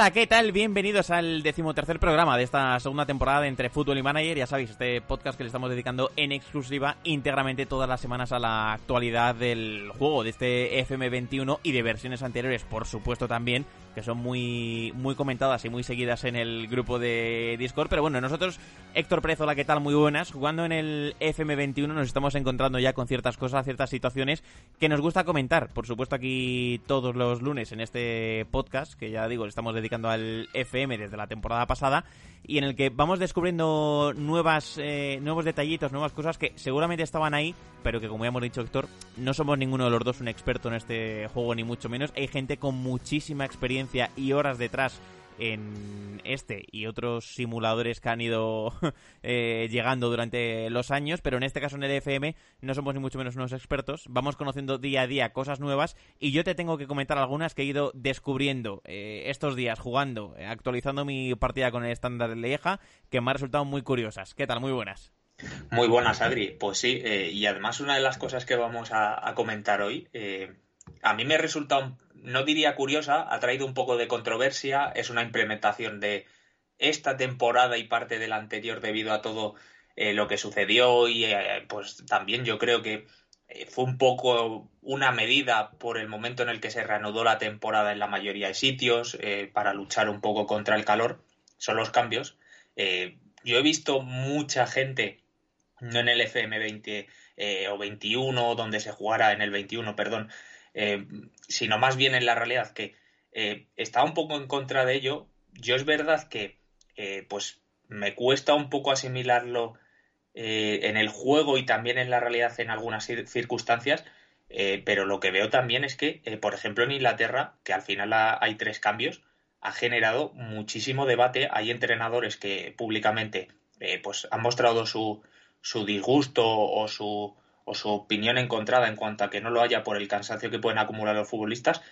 Hola, ¿qué tal? Bienvenidos al decimotercer programa de esta segunda temporada de Entre Fútbol y Manager. Ya sabéis, este podcast que le estamos dedicando en exclusiva íntegramente todas las semanas a la actualidad del juego, de este FM21 y de versiones anteriores, por supuesto también, que son muy, muy comentadas y muy seguidas en el grupo de Discord. Pero bueno, nosotros, Héctor Pérez, hola, ¿qué tal? Muy buenas. Jugando en el FM21 nos estamos encontrando ya con ciertas cosas, ciertas situaciones que nos gusta comentar. Por supuesto, aquí todos los lunes en este podcast, que ya digo, estamos dedicando al FM desde la temporada pasada y en el que vamos descubriendo nuevas eh, nuevos detallitos, nuevas cosas que seguramente estaban ahí, pero que como ya hemos dicho Héctor, no somos ninguno de los dos un experto en este juego ni mucho menos. Hay gente con muchísima experiencia y horas detrás en este y otros simuladores que han ido eh, llegando durante los años, pero en este caso en el FM no somos ni mucho menos unos expertos, vamos conociendo día a día cosas nuevas y yo te tengo que comentar algunas que he ido descubriendo eh, estos días jugando, eh, actualizando mi partida con el estándar de Lieja, que me han resultado muy curiosas. ¿Qué tal? Muy buenas. Muy buenas, Adri. Pues sí, y además una de las cosas que vamos a, a comentar hoy, a mí me resulta un no diría curiosa, ha traído un poco de controversia, es una implementación de esta temporada y parte de la anterior debido a todo eh, lo que sucedió y eh, pues también yo creo que eh, fue un poco una medida por el momento en el que se reanudó la temporada en la mayoría de sitios para luchar un poco contra el calor, son los cambios. yo he visto mucha gente, no en el FM20 o 21, donde se jugara en el 21, perdón, eh, sino más bien en la realidad que eh, está un poco en contra de ello. Yo es verdad que eh, pues me cuesta un poco asimilarlo en el juego y también en la realidad en algunas circunstancias, pero lo que veo también es que, por ejemplo, en Inglaterra, que al final hay tres cambios, ha generado muchísimo debate. Hay entrenadores que públicamente pues han mostrado su, su disgusto o su o su opinión encontrada en cuanto a que no lo haya por el cansancio que pueden acumular los futbolistas.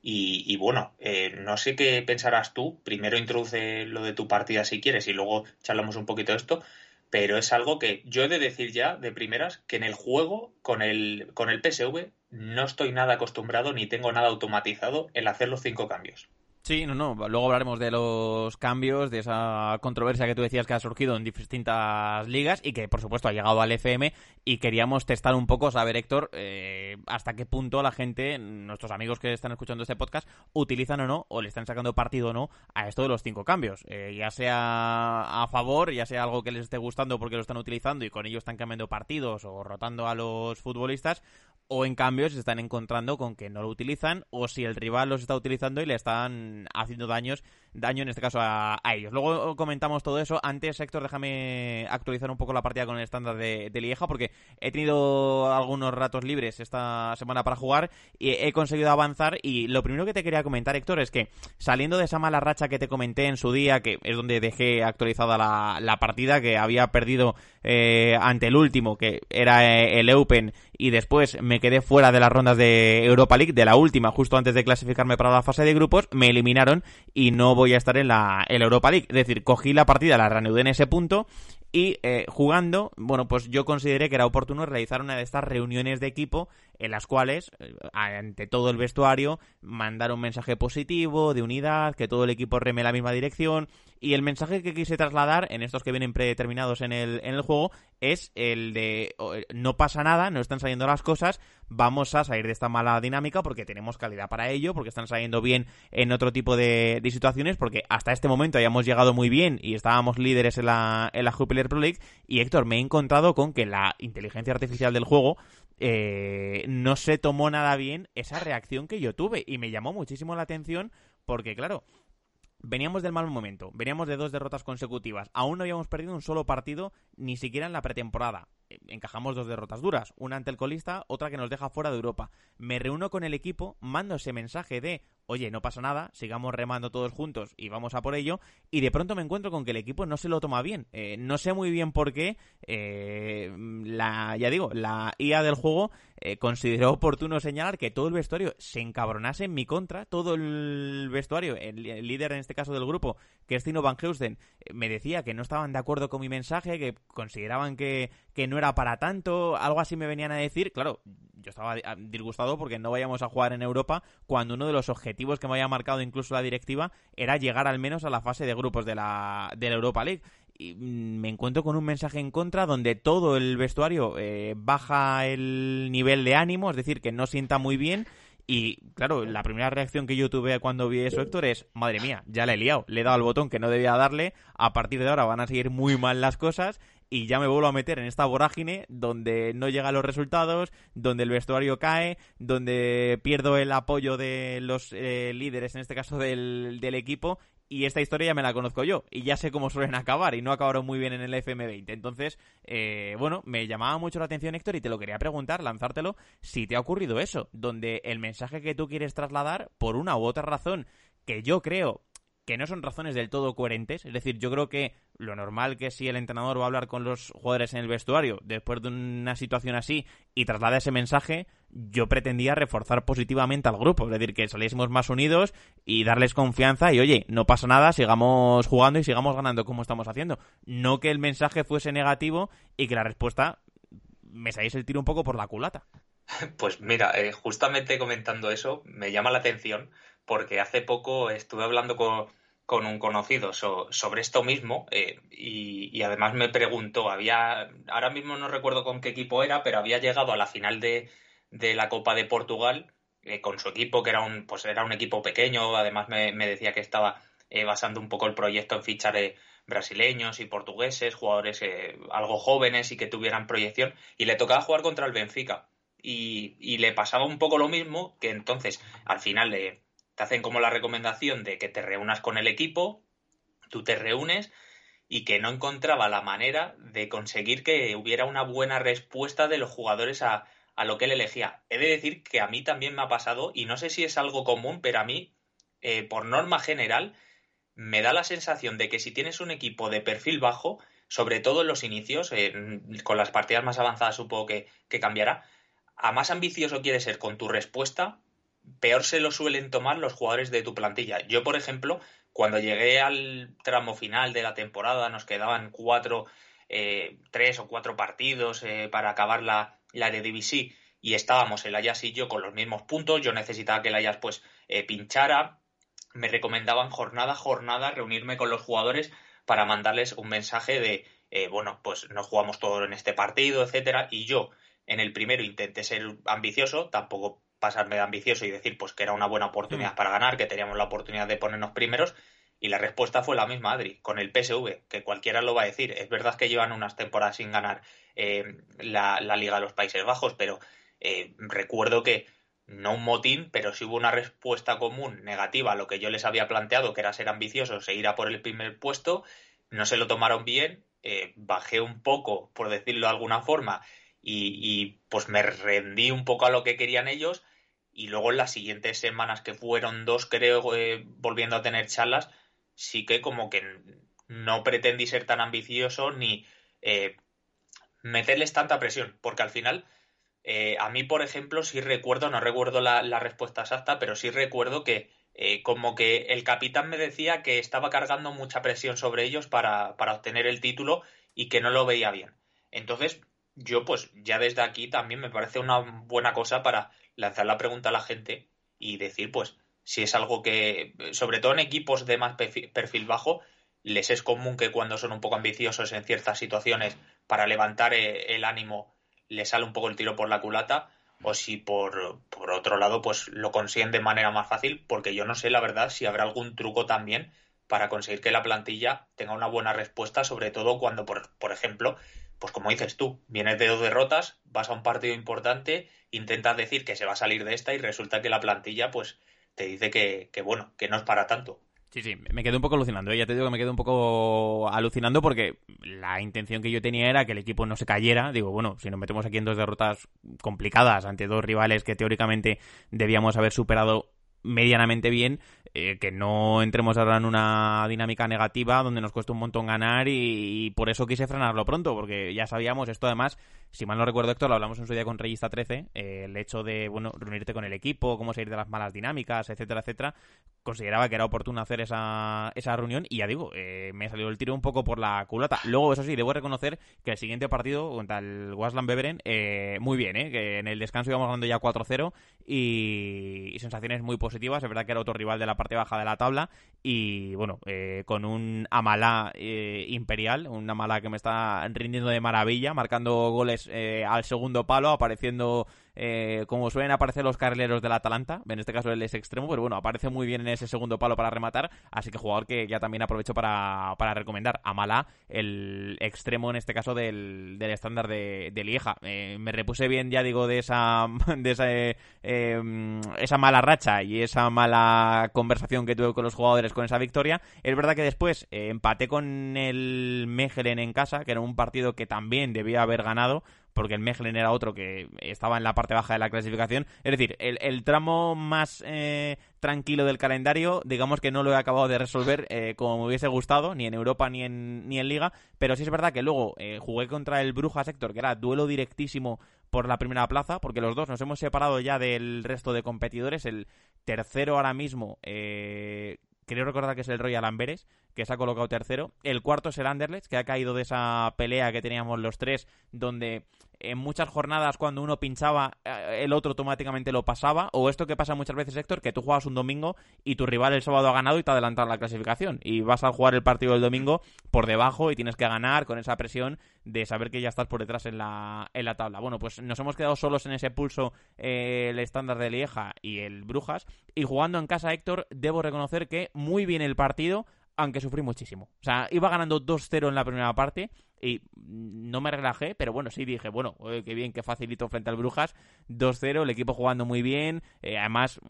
Y, bueno, eh, no sé qué pensarás tú. Primero introduce lo de tu partida si quieres y luego charlamos un poquito de esto. Pero es algo que yo he de decir ya de primeras que en el juego con el, con el PSV no estoy nada acostumbrado ni tengo nada automatizado en hacer los cinco cambios. Sí, no, no. Luego hablaremos de los cambios, de esa controversia que tú decías que ha surgido en distintas ligas y que, por supuesto, ha llegado al FM. Y queríamos testar un poco, saber, Héctor, eh, hasta qué punto la gente, nuestros amigos que están escuchando este podcast, utilizan o no, o le están sacando partido o no a esto de los cinco cambios. Eh, ya sea a favor, ya sea algo que les esté gustando porque lo están utilizando y con ello están cambiando partidos o rotando a los futbolistas, o en cambio se están encontrando con que no lo utilizan o si el rival los está utilizando y le están haciendo daños daño en este caso a, ellos. Luego comentamos todo eso. Antes, Héctor, déjame actualizar un poco la partida con el estándar de, Lieja porque he tenido algunos ratos libres esta semana para jugar y he conseguido avanzar y lo primero que te quería comentar, Héctor, es que saliendo de esa mala racha que te comenté en su día, que es donde dejé actualizada la, partida, que había perdido eh, ante el último, que era eh, el Open, y después me quedé fuera de las rondas de Europa League, de la última, justo antes de clasificarme para la fase de grupos, me eliminaron y no voy a estar en la, Europa League. Es decir, cogí la partida, la reanudé en ese punto y eh, jugando, bueno, pues yo consideré que era oportuno realizar una de estas reuniones de equipo en las cuales, eh, ante todo el vestuario, mandar un mensaje positivo, de unidad, que todo el equipo reme la misma dirección. Y el mensaje que quise trasladar en estos que vienen predeterminados en el, en el juego es el de eh, no pasa nada, no están saliendo las cosas, vamos a salir de esta mala dinámica porque tenemos calidad para ello, porque están saliendo bien en otro tipo de, situaciones, porque hasta este momento hayamos llegado muy bien y estábamos líderes en la, en la Jupiler Pro League. Y Héctor, me he encontrado con que la inteligencia artificial del juego eh, no se tomó nada bien esa reacción que yo tuve y me llamó muchísimo la atención porque, claro, veníamos del mal momento, veníamos de dos derrotas consecutivas, aún no habíamos perdido un solo partido, ni siquiera en la pretemporada. Eh, encajamos dos derrotas duras, una ante el colista, otra que nos deja fuera de Europa. Me reúno con el equipo, mando ese mensaje de, oye, no pasa nada, sigamos remando todos juntos y vamos a por ello, y de pronto me encuentro con que el equipo no se lo toma bien. Eh, no sé muy bien por qué, eh, la, ya digo, la IA del juego consideró oportuno señalar que todo el vestuario se encabronase en mi contra, todo el vestuario, el, líder en este caso del grupo, que Van Heusen, me decía que no estaban de acuerdo con mi mensaje, que consideraban que, que no era para tanto, algo así me venían a decir, claro, yo estaba disgustado porque no vayamos a jugar en Europa cuando uno de los objetivos que me había marcado incluso la directiva era llegar al menos a la fase de grupos de la, de la Europa League. Y mm, me encuentro con un mensaje en contra donde todo el vestuario eh, baja el nivel de ánimo, es decir, que no sienta muy bien. Y claro, la primera reacción que yo tuve cuando vi eso, Héctor, es, madre mía, ya le he liado, le he dado el botón que no debía darle, a partir de ahora van a seguir muy mal las cosas y ya me vuelvo a meter en esta vorágine donde no llegan los resultados, donde el vestuario cae, donde pierdo el apoyo de los eh, líderes, en este caso del, del equipo, y esta historia ya me la conozco yo y ya sé cómo suelen acabar y no acabaron muy bien en el FM20. Entonces, eh, bueno, me llamaba mucho la atención Héctor y te lo quería preguntar, lanzártelo, si te ha ocurrido eso, donde el mensaje que tú quieres trasladar, por una u otra razón, que yo creo que no son razones del todo coherentes. Es decir, yo creo que lo normal que si el entrenador va a hablar con los jugadores en el vestuario después de una situación así y traslada ese mensaje, yo pretendía reforzar positivamente al grupo. Es decir, que saliésemos más unidos y darles confianza y, oye, no pasa nada, sigamos jugando y sigamos ganando como estamos haciendo. No que el mensaje fuese negativo y que la respuesta me saliese el tiro un poco por la culata. Pues mira, eh, justamente comentando eso, me llama la atención porque hace poco estuve hablando con, un conocido sobre esto mismo eh, y, además me preguntó, había, ahora mismo no recuerdo con qué equipo era, pero había llegado a la final de, la Copa de Portugal eh, con su equipo, que era un, pues era un equipo pequeño, además me, decía que estaba eh, basando un poco el proyecto en fichar brasileños y portugueses, jugadores algo jóvenes y que tuvieran proyección, y le tocaba jugar contra el Benfica. Y, y, le pasaba un poco lo mismo, que entonces al final le, te hacen como la recomendación de que te reúnas con el equipo, tú te reúnes y que no encontraba la manera de conseguir que hubiera una buena respuesta de los jugadores a, lo que él elegía. He de decir que a mí también me ha pasado, y no sé si es algo común, pero a mí, eh, por norma general, me da la sensación de que si tienes un equipo de perfil bajo, sobre todo en los inicios, con las partidas más avanzadas supongo que, que cambiará, a más ambicioso quieres ser con tu respuesta, peor se lo suelen tomar los jugadores de tu plantilla. Yo, por ejemplo, cuando llegué al tramo final de la temporada, nos quedaban cuatro, eh, tres o cuatro partidos eh, para acabar la, la Eredivisie y estábamos el Ajax y yo con los mismos puntos. Yo necesitaba que el Ajax pues eh, pinchara. Me recomendaban jornada a jornada reunirme con los jugadores para mandarles un mensaje de, bueno, pues no jugamos todo en este partido, etcétera. Y yo en el primero intenté ser ambicioso, tampoco pasarme de ambicioso y decir pues que era una buena oportunidad mm. para ganar, que teníamos la oportunidad de ponernos primeros. Y la respuesta fue la misma, Adri, con el PSV, que cualquiera lo va a decir. Es verdad que llevan unas temporadas sin ganar eh, la, Liga de los Países Bajos, pero eh, recuerdo que no un motín, pero sí hubo una respuesta común negativa a lo que yo les había planteado, que era ser ambiciosos e ir a por el primer puesto. No se lo tomaron bien, eh, bajé un poco, por decirlo de alguna forma, y, y, pues me rendí un poco a lo que querían ellos y luego en las siguientes semanas, que fueron dos, creo, eh, volviendo a tener charlas, sí que como que no pretendí ser tan ambicioso ni eh, meterles tanta presión, porque al final, eh, a mí, por ejemplo, sí recuerdo, no recuerdo la, respuesta exacta, pero sí recuerdo que como que el capitán me decía que estaba cargando mucha presión sobre ellos para, para obtener el título y que no lo veía bien. Entonces, yo pues ya desde aquí también me parece una buena cosa para lanzar la pregunta a la gente y decir, pues, si es algo que, sobre todo en equipos de más perfil bajo, les es común que cuando son un poco ambiciosos en ciertas situaciones para levantar eh, el ánimo les sale un poco el tiro por la culata o si por, por otro lado pues lo consiguen de manera más fácil porque yo no sé la verdad si habrá algún truco también para conseguir que la plantilla tenga una buena respuesta sobre todo cuando por, por ejemplo pues como dices tú, vienes de dos derrotas, vas a un partido importante, intentas decir que se va a salir de esta y resulta que la plantilla pues te dice que, bueno, que no es para tanto. Sí, sí, me quedé un poco alucinando. ¿eh? Ya te digo que me quedé un poco alucinando porque la intención que yo tenía era que el equipo no se cayera. Digo, bueno, si nos metemos aquí en dos derrotas complicadas ante dos rivales que teóricamente debíamos haber superado medianamente bien, eh, que no entremos ahora en una dinámica negativa donde nos cuesta un montón ganar y, por eso quise frenarlo pronto, porque ya sabíamos esto además, si mal no recuerdo Héctor, lo hablamos en su día con Reyista 13, eh, el hecho de, bueno, reunirte con el equipo, cómo salir de las malas dinámicas, etcétera, etcétera, consideraba que era oportuno hacer esa, esa reunión y ya digo, eh, me salió el tiro un poco por la culata. Luego, eso sí, debo reconocer que el siguiente partido contra el Wasland Beveren, muy bien, que en el descanso íbamos ganando ya 4-0 y, y sensaciones muy positivas, es verdad que era otro rival de la parte baja de la tabla y bueno, eh, con un Amalá eh, imperial, un Amalá que me está rindiendo de maravilla, marcando goles eh, al segundo palo, apareciendo eh, como suelen aparecer los carrileros del Atalanta, en este caso él es extremo, pero bueno, aparece muy bien en ese segundo palo para rematar, así que jugador que ya también aprovecho para, para recomendar a Malá, el extremo en este caso del, del estándar de, Lieja. Eh, me repuse bien, ya digo, de esa, de esa, eh, esa mala racha y esa mala conversación que tuve con los jugadores con esa victoria. Es verdad que después empaté con el Mechelen en casa, que era un partido que también debía haber ganado, porque el Mechelen era otro que estaba en la parte baja de la clasificación. Es decir, el, tramo más eh, tranquilo del calendario, digamos que no lo he acabado de resolver eh, como me hubiese gustado, ni en Europa ni en, ni en Liga, pero sí es verdad que luego eh, jugué contra el Brujas Héctor, que era duelo directísimo por la primera plaza, porque los dos nos hemos separado ya del resto de competidores. El tercero ahora mismo, eh, creo recordar que es el Royal Amberes, que se ha colocado tercero. El cuarto es el Anderlecht, que ha caído de esa pelea que teníamos los tres, donde en muchas jornadas cuando uno pinchaba, eh, el otro automáticamente lo pasaba. O esto que pasa muchas veces, Héctor, que tú juegas un domingo y tu rival el sábado ha ganado y te ha adelantado la clasificación. Y vas a jugar el partido del domingo por debajo y tienes que ganar con esa presión de saber que ya estás por detrás en la, en la tabla. Bueno, pues nos hemos quedado solos en ese pulso eh, el estándar de Lieja y el Brujas. Y jugando en casa, Héctor, debo reconocer que muy bien el partido aunque sufrí muchísimo. O sea, iba ganando 2-0 en la primera parte y no me relajé, pero bueno, sí dije, bueno, qué bien, qué facilito frente al Brujas. 2-0, el equipo jugando muy bien, eh, además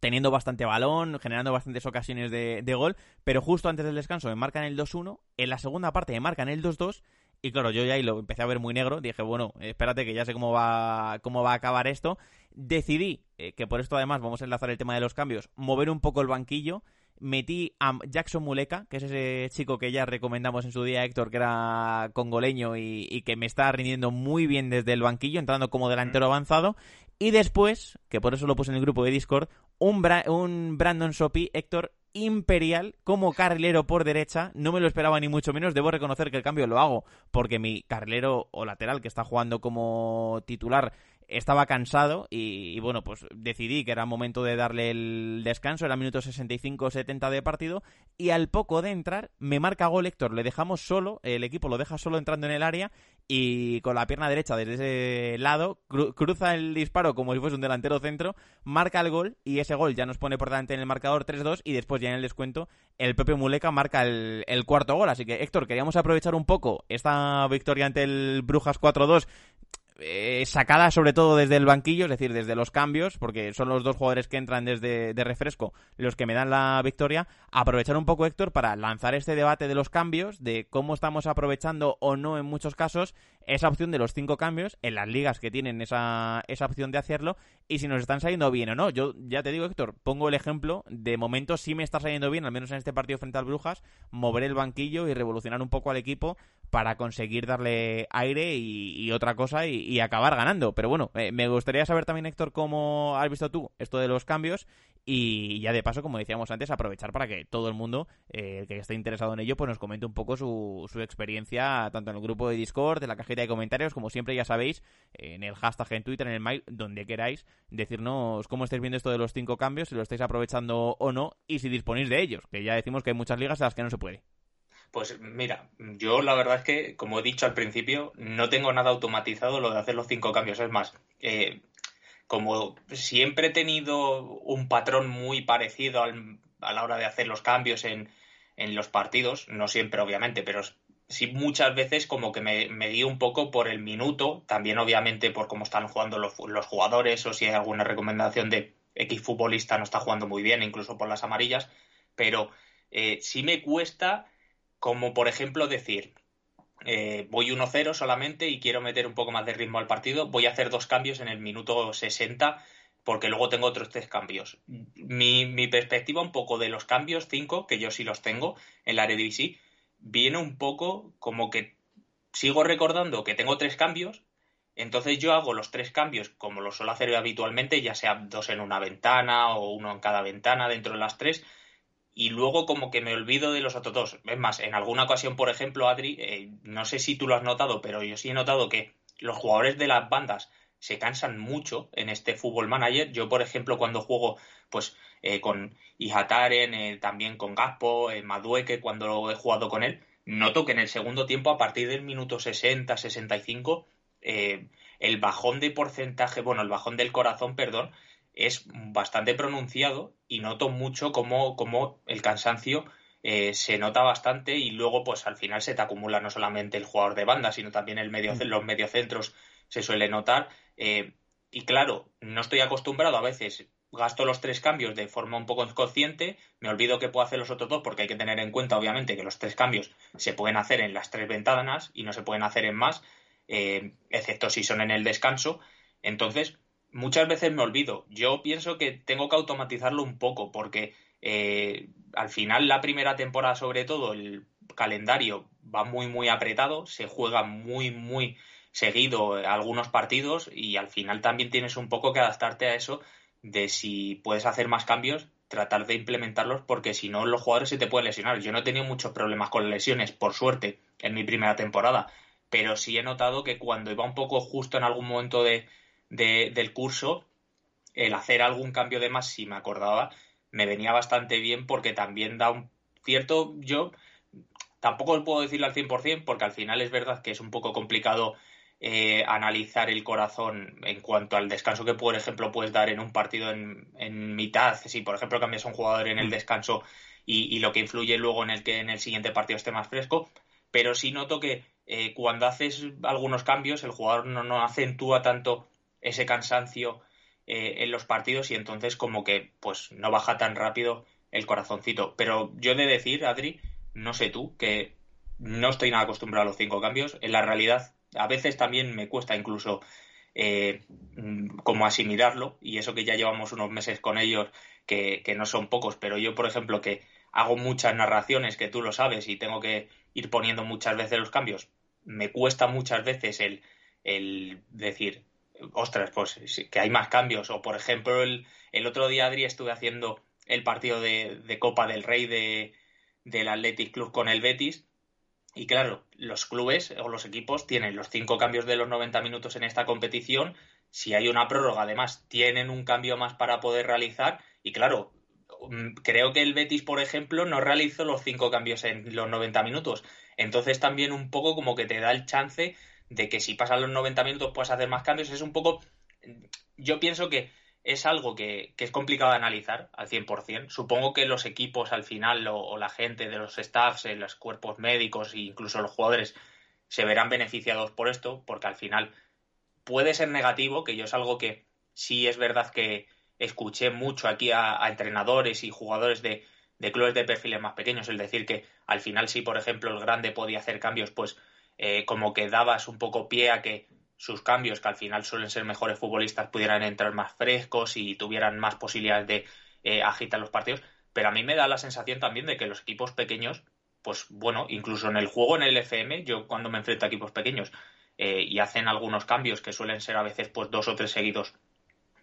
teniendo bastante balón, generando bastantes ocasiones de, gol, pero justo antes del descanso me marcan el 2-1, en la segunda parte me marcan el 2-2 y claro, yo ya ahí lo empecé a ver muy negro, dije, bueno, espérate que ya sé cómo va, cómo va a acabar esto. Decidí, eh, que por esto además vamos a enlazar el tema de los cambios, mover un poco el banquillo metí a Jackson Muleka, que es ese chico que ya recomendamos en su día, Héctor, que era congoleño y, que me está rindiendo muy bien desde el banquillo, entrando como delantero mm. avanzado. Y después, que por eso lo puse en el grupo de Discord, un, un Brandon Sopi, Héctor, imperial como carrilero por derecha. No me lo esperaba ni mucho menos. Debo reconocer que el cambio lo hago porque mi carrilero o lateral que está jugando como titular estaba cansado y, bueno, pues decidí que era momento de darle el descanso, era minuto 65-70 de partido y al poco de entrar me marca gol Héctor, le dejamos solo, el equipo lo deja solo entrando en el área y con la pierna derecha desde ese lado cruza el disparo como si fuese un delantero centro, marca el gol y ese gol ya nos pone por delante en el marcador 3-2 y después ya en el descuento el propio Muleca marca el cuarto gol, así que Héctor, queríamos aprovechar un poco esta victoria ante el Brujas 4-2 eh, sacada sobre todo desde el banquillo, es decir, desde los cambios, porque son los dos jugadores que entran desde de refresco los que me dan la victoria, aprovechar un poco Héctor para lanzar este debate de los cambios, de cómo estamos aprovechando o no en muchos casos esa opción de los cinco cambios en las ligas que tienen esa, esa opción de hacerlo y si nos están saliendo bien o no. Yo ya te digo, Héctor, pongo el ejemplo, de momento sí me está saliendo bien, al menos en este partido frente al Brujas, mover el banquillo y revolucionar un poco al equipo para conseguir darle aire y, otra cosa y, acabar ganando. Pero bueno, eh, me gustaría saber también, Héctor, cómo has visto tú esto de los cambios y ya de paso, como decíamos antes, aprovechar para que todo el mundo eh, que esté interesado en ello pues nos comente un poco su, su experiencia tanto en el grupo de Discord, en la cajita de comentarios, como siempre ya sabéis, en el hashtag en Twitter, en el mail, donde queráis, decirnos cómo estáis viendo esto de los cinco cambios, si lo estáis aprovechando o no y si disponéis de ellos, que ya decimos que hay muchas ligas en las que no se puede. Pues mira, yo la verdad es que, como he dicho al principio, no tengo nada automatizado lo de hacer los cinco cambios. Es más, eh, como siempre he tenido un patrón muy parecido a la hora de hacer los cambios en, en, los partidos, no siempre obviamente, pero sí muchas veces como que me, me guío un poco por el minuto, también obviamente por cómo están jugando los, los jugadores o si hay alguna recomendación de X futbolista no está jugando muy bien, incluso por las amarillas, pero eh, sí me cuesta como por ejemplo decir, eh, voy 1-0 solamente y quiero meter un poco más de ritmo al partido, voy a hacer dos cambios en el minuto 60 porque luego tengo otros tres cambios. Mi, mi perspectiva un poco de los cambios, cinco, que yo sí los tengo en la Eredivisie, viene un poco como que sigo recordando que tengo tres cambios, entonces yo hago los tres cambios como lo suelo hacer habitualmente, ya sea dos en una ventana o uno en cada ventana dentro de las tres, y luego como que me olvido de los otros dos. Es más, en alguna ocasión, por ejemplo, Adri, eh, no sé si tú lo has notado, pero yo sí he notado que los jugadores de las bandas se cansan mucho en este fútbol manager. Yo, por ejemplo, cuando juego pues eh, con Ihataren, eh, también con Gaspo, eh, Madueque, cuando he jugado con él, noto que en el segundo tiempo, a partir del minuto 60, 65, el bajón de porcentaje, bueno, el bajón del corazón, perdón, es bastante pronunciado y noto mucho cómo, cómo el cansancio se nota bastante y luego pues al final se te acumula no solamente el jugador de banda, sino también el medio, mm. los mediocentros se suele notar. Eh, y claro, no estoy acostumbrado a veces, gasto los tres cambios de forma un poco inconsciente, me olvido que puedo hacer los otros dos porque hay que tener en cuenta, obviamente, que los tres cambios se pueden hacer en las tres ventanas y no se pueden hacer en más, eh, excepto si son en el descanso. Entonces, muchas veces me olvido. Yo pienso que tengo que automatizarlo un poco porque eh, al final la primera temporada, sobre todo, el calendario va muy, muy apretado, se juega muy, muy seguido algunos partidos y al final también tienes un poco que adaptarte a eso de si puedes hacer más cambios, tratar de implementarlos porque si no los jugadores se te pueden lesionar. Yo no he tenido muchos problemas con lesiones, por suerte, en mi primera temporada, pero sí he notado que cuando iba un poco justo en algún momento de, del curso, el hacer algún cambio de más, si me acordaba, me venía bastante bien porque también da un cierto, yo tampoco puedo decirlo al 100% porque al final es verdad que es un poco complicado eh, analizar el corazón en cuanto al descanso que, por ejemplo, puedes dar en un partido en, mitad. Si, por ejemplo, cambias a un jugador en el mm. descanso y, lo que influye luego en el que en el siguiente partido esté más fresco. Pero sí noto que eh, cuando haces algunos cambios, el jugador no, no acentúa tanto ese cansancio eh, en los partidos y entonces como que pues no baja tan rápido el corazoncito. Pero yo he de decir, Adri, no sé tú, que no estoy nada acostumbrado a los cinco cambios. En la realidad a veces también me cuesta incluso eh, mm, como asimilarlo, y eso que ya llevamos unos meses con ellos, que, no son pocos, pero yo, por ejemplo, que hago muchas narraciones, que tú lo sabes, y tengo que ir poniendo muchas veces los cambios, me cuesta muchas veces el, el decir, ostras, pues que hay más cambios, o por ejemplo, el, el otro día, Adri, estuve haciendo el partido de, de Copa del Rey de, del Athletic Club con el Betis, y claro, los clubes o los equipos tienen los cinco cambios de los 90 minutos en esta competición. Si hay una prórroga, además, tienen un cambio más para poder realizar. Y claro, mm, creo que el Betis, por ejemplo, no realizó los cinco cambios en los 90 minutos. Entonces también un poco como que te da el chance de que si pasan los 90 minutos puedas hacer más cambios. Es un poco... Yo pienso que es algo que, es complicado de analizar al 100%. Supongo que los equipos al final o, la gente de los staffs, eh, los cuerpos médicos e incluso los jugadores se verán beneficiados por esto, porque al final puede ser negativo, que yo es algo que sí es verdad que escuché mucho aquí a, entrenadores y jugadores de, clubes de perfiles más pequeños, es decir, que al final si, por ejemplo, el grande podía hacer cambios, pues eh, como que dabas un poco pie a que sus cambios, que al final suelen ser mejores futbolistas, pudieran entrar más frescos y tuvieran más posibilidades de eh, agitar los partidos. Pero a mí me da la sensación también de que los equipos pequeños, pues bueno, incluso en el juego en el FM, yo cuando me enfrento a equipos pequeños eh, y hacen algunos cambios que suelen ser a veces pues dos o tres seguidos,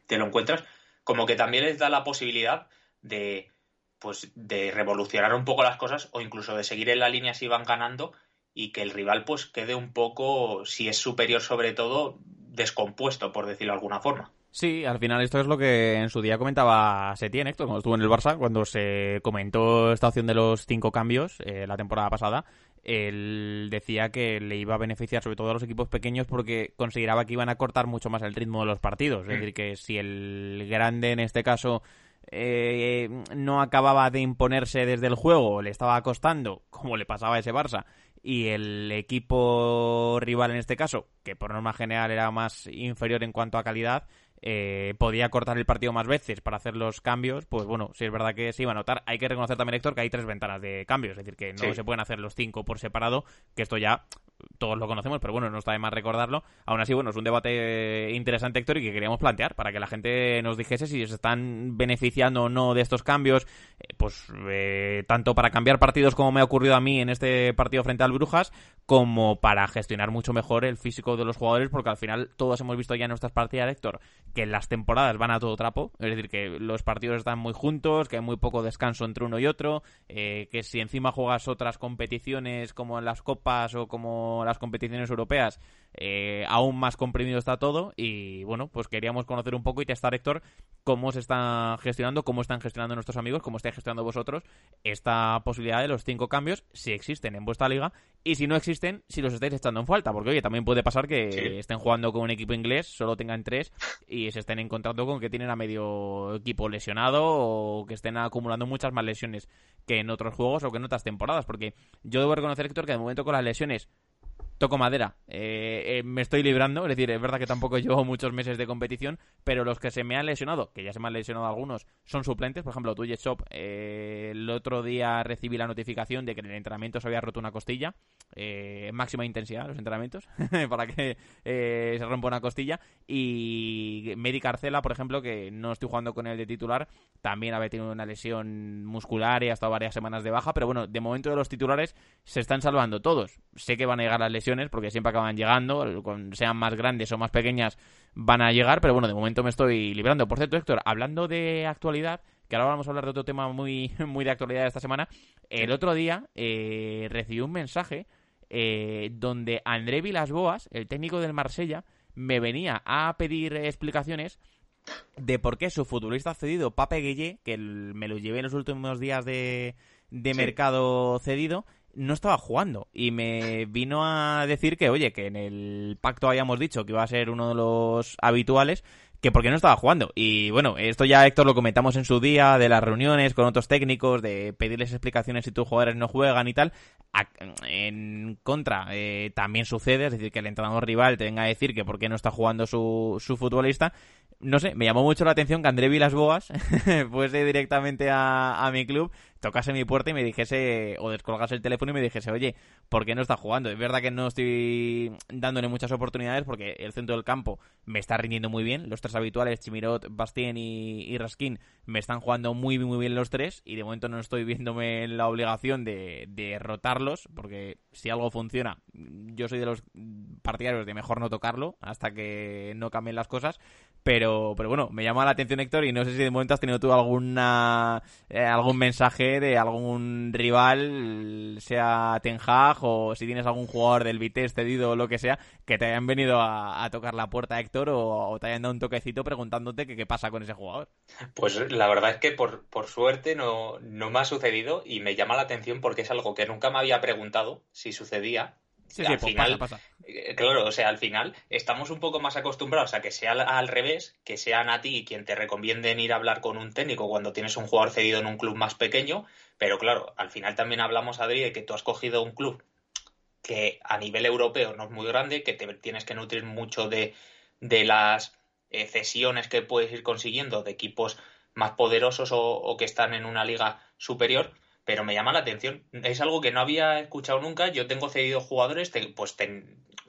te lo encuentras, como que también les da la posibilidad de pues de revolucionar un poco las cosas o incluso de seguir en la línea si van ganando y que el rival pues quede un poco, si es superior sobre todo, descompuesto, por decirlo de alguna forma. Sí, al final esto es lo que en su día comentaba Setién, Héctor, cuando estuvo en el Barça, cuando se comentó esta opción de los cinco cambios eh, la temporada pasada, él decía que le iba a beneficiar sobre todo a los equipos pequeños porque consideraba que iban a cortar mucho más el ritmo de los partidos. Es mm. decir, que si el grande en este caso eh, no acababa de imponerse desde el juego, le estaba costando, como le pasaba a ese Barça, y el equipo rival en este caso, que por norma general era más inferior en cuanto a calidad, eh, podía cortar el partido más veces para hacer los cambios, pues bueno, si es verdad que se iba a notar. Hay que reconocer también, Héctor, que hay tres ventanas de cambio, es decir, que no se pueden hacer los cinco por separado, que esto ya todos lo conocemos, pero bueno, no está de más recordarlo. Aún así, bueno, es un debate interesante, Héctor, y que queríamos plantear para que la gente nos dijese si se están beneficiando o no de estos cambios, eh, pues eh, tanto para cambiar partidos como me ha ocurrido a mí en este partido frente al Brujas, como para gestionar mucho mejor el físico de los jugadores, porque al final todos hemos visto ya en nuestras partidas, Héctor, que las temporadas van a todo trapo, es decir, que los partidos están muy juntos, que hay muy poco descanso entre uno y otro, eh, que si encima juegas otras competiciones como en las copas o como las competiciones europeas, eh, aún más comprimido está todo y bueno, pues queríamos conocer un poco y testar, Héctor, cómo se está gestionando, cómo están gestionando nuestros amigos, cómo estáis gestionando vosotros esta posibilidad de los cinco cambios, si existen en vuestra liga y si no existen, si los estáis echando en falta, porque oye, también puede pasar que estén jugando con un equipo inglés, solo tengan tres y se estén encontrando con que tienen a medio equipo lesionado o que estén acumulando muchas más lesiones que en otros juegos o que en otras temporadas, porque yo debo reconocer, Héctor, que de momento con las lesiones toco madera. Eh, eh, me estoy librando, es decir, es verdad que tampoco llevo muchos meses de competición, pero los que se me han lesionado, que ya se me han lesionado algunos, son suplentes. Por ejemplo, tú, Shop, eh, el otro día recibí la notificación de que en el entrenamiento se había roto una costilla, máxima intensidad los entrenamientos, para que se rompa una costilla. Y Medi Carcela, por ejemplo, que no estoy jugando con él de titular, también había tenido una lesión muscular y ha estado varias semanas de baja, pero bueno, de momento de los titulares se están salvando todos. Sé que van a llegar las lesiones porque siempre acaban llegando, sean más grandes o más pequeñas, van a llegar, pero bueno, de momento me estoy librando. Por cierto, Héctor, hablando de actualidad, que ahora vamos a hablar de otro tema muy, muy de actualidad de esta semana, el otro día eh, recibí un mensaje eh, donde André Vilasboas, el técnico del Marsella, me venía a pedir explicaciones de por qué su futbolista cedido, Pape Guillé, que me lo llevé en los últimos días de, mercado cedido, no estaba jugando y me vino a decir que, oye, que en el pacto habíamos dicho que iba a ser uno de los habituales, que porque no estaba jugando. Y bueno, esto ya Héctor lo comentamos en su día, de las reuniones con otros técnicos, de pedirles explicaciones si tus jugadores no juegan y tal. En contra, eh, también sucede, es decir, que el entrenador rival te venga a decir que por qué no está jugando su, su futbolista no sé, me llamó mucho la atención que André Vilas Boas fuese directamente a, a, mi club, tocase mi puerta y me dijese, o descolgase el teléfono y me dijese, oye, ¿por qué no está jugando? Es verdad que no estoy dándole muchas oportunidades porque el centro del campo me está rindiendo muy bien. Los tres habituales, Chimirot, Bastien y, y Raskin, me están jugando muy, muy bien los tres y de momento no estoy viéndome en la obligación de, de rotarlos porque si algo funciona, yo soy de los partidarios de mejor no tocarlo hasta que no cambien las cosas pero, pero bueno, me llama la atención Héctor y no sé si de momento has tenido tú alguna eh, algún mensaje de algún rival, sea Ten o si tienes algún jugador del Vitesse cedido o lo que sea, que te hayan venido a, tocar la puerta Héctor o, te hayan dado un toquecito preguntándote qué pasa con ese jugador. Pues la verdad es que por, por suerte no, no me ha sucedido y me llama la atención porque es algo que nunca me había preguntado si sucedía Sí, al final, eh, Claro, o sea, al final estamos un poco más acostumbrados a que sea al, revés, que sean a ti quien te recomienden ir a hablar con un técnico cuando tienes un jugador cedido en un club más pequeño, pero claro, al final también hablamos, Adri, de que tú has cogido un club que a nivel europeo no es muy grande, que te tienes que nutrir mucho de, de las eh, cesiones que puedes ir consiguiendo de equipos más poderosos o que están en una liga superior pero me llama la atención. Es algo que no había escuchado nunca. Yo tengo cedido jugadores, pues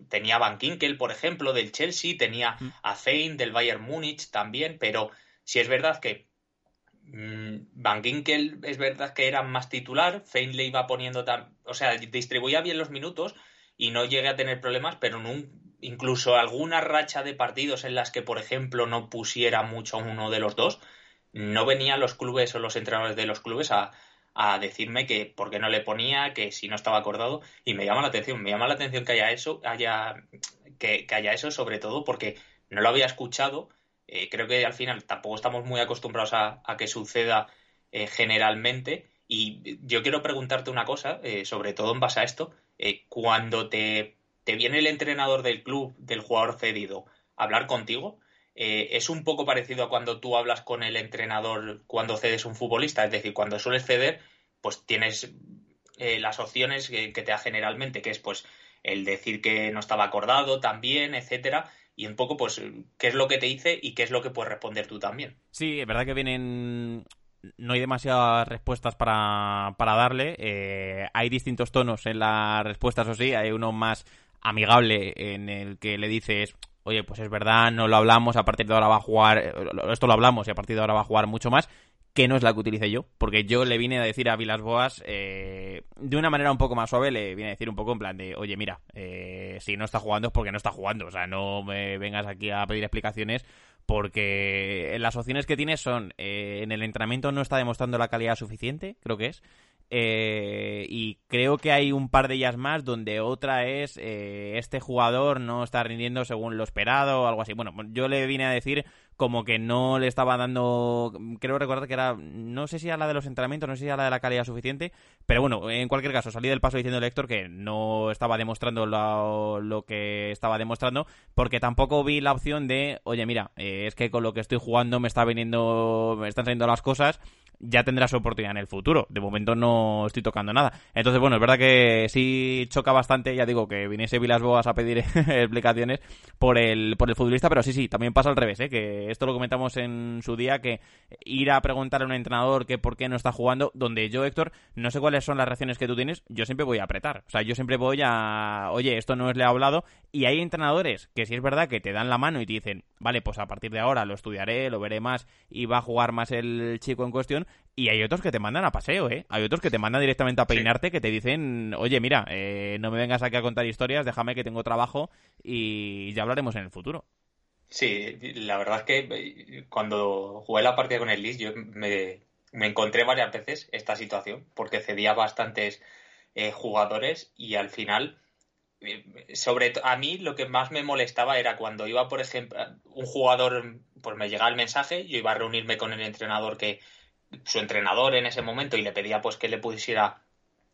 tenía Van Kinkel, por ejemplo, del Chelsea, tenía mm. a Fein del Bayern Múnich también, pero si es verdad que mm, Van Ginkel es verdad que era más titular, Fein le iba poniendo, o sea, distribuía bien los minutos y no llegué a tener problemas, pero incluso alguna racha de partidos en las que, por ejemplo, no pusiera mucho uno de los dos, no venían los clubes o los entrenadores de los clubes a, a decirme que por qué no le ponía, que si no estaba acordado, y me llama la atención, me llama la atención que haya eso, haya, que, haya eso, sobre todo porque no lo había escuchado. Eh, creo que al final tampoco estamos muy acostumbrados a, que suceda eh, generalmente. Y yo quiero preguntarte una cosa, eh, sobre todo en base a esto. cuando te, te, viene el entrenador del club, del jugador cedido, a hablar contigo, es un poco parecido a cuando tú hablas con el entrenador cuando cedes un futbolista. Es decir, cuando sueles ceder, pues tienes eh, las opciones que, te da generalmente, que es pues el decir que no estaba acordado también, etcétera, y un poco pues qué es lo que te dice y qué es lo que puedes responder tú también. Sí, es verdad que vienen no hay demasiadas respuestas para, para darle. Eh, hay distintos tonos en las respuestas, o sí. Hay uno más amigable en el que le dices, oye, pues es verdad, no lo hablamos, a partir de ahora va a jugar, eh, esto lo hablamos y a partir de ahora va a jugar mucho más, que no es la que utilice yo, porque yo le vine a decir a Vilas Boas eh, de una manera un poco más suave, le vine a decir un poco en plan de, oye, mira, eh, si no está jugando es porque no está jugando, o sea, no me vengas aquí a pedir explicaciones porque las opciones que tienes son, en el entrenamiento no está demostrando la calidad suficiente, creo que es, eh, y creo que hay un par de ellas más donde otra es eh, este jugador no está rindiendo según lo esperado o algo así. Bueno, yo le vine a decir como que no le estaba dando, creo recordar que era, no sé si era la de los entrenamientos, no sé si era la de la calidad suficiente, pero bueno, en cualquier caso, salí del paso diciendo al Héctor que no estaba demostrando lo, lo, que estaba demostrando, porque tampoco vi la opción de, oye, mira, eh, es que con lo que estoy jugando me está viniendo, me están saliendo las cosas ya tendrá su oportunidad en el futuro. De momento no estoy tocando nada. Entonces, bueno, es verdad que sí choca bastante, ya digo, que viniese Vilas Boas a pedir explicaciones por el, por el futbolista, pero sí, sí, también pasa al revés, ¿eh? que esto lo comentamos en su día, que ir a preguntar a un entrenador que por qué no está jugando, donde yo, Héctor, no sé cuáles son las reacciones que tú tienes, yo siempre voy a apretar. O sea, yo siempre voy a, oye, esto no es le ha hablado, y hay entrenadores que sí es verdad que te dan la mano y te dicen, vale, pues a partir de ahora lo estudiaré, lo veré más y va a jugar más el chico en cuestión, y hay otros que te mandan a paseo, ¿eh? Hay otros que te mandan directamente a peinarte, que te dicen, oye, mira, eh, no me vengas aquí a contar historias, déjame que tengo trabajo y ya hablaremos en el futuro. Sí, la verdad es que eh, cuando jugué la partida con el Leeds, yo me, encontré varias veces esta situación, porque cedía bastantes eh, jugadores y al final, sobre a mí lo que más me molestaba era cuando iba, por ejemplo, un jugador, pues me llegaba el mensaje, yo iba a reunirme con el entrenador que su entrenador en ese momento y le pedía pues que le pusiera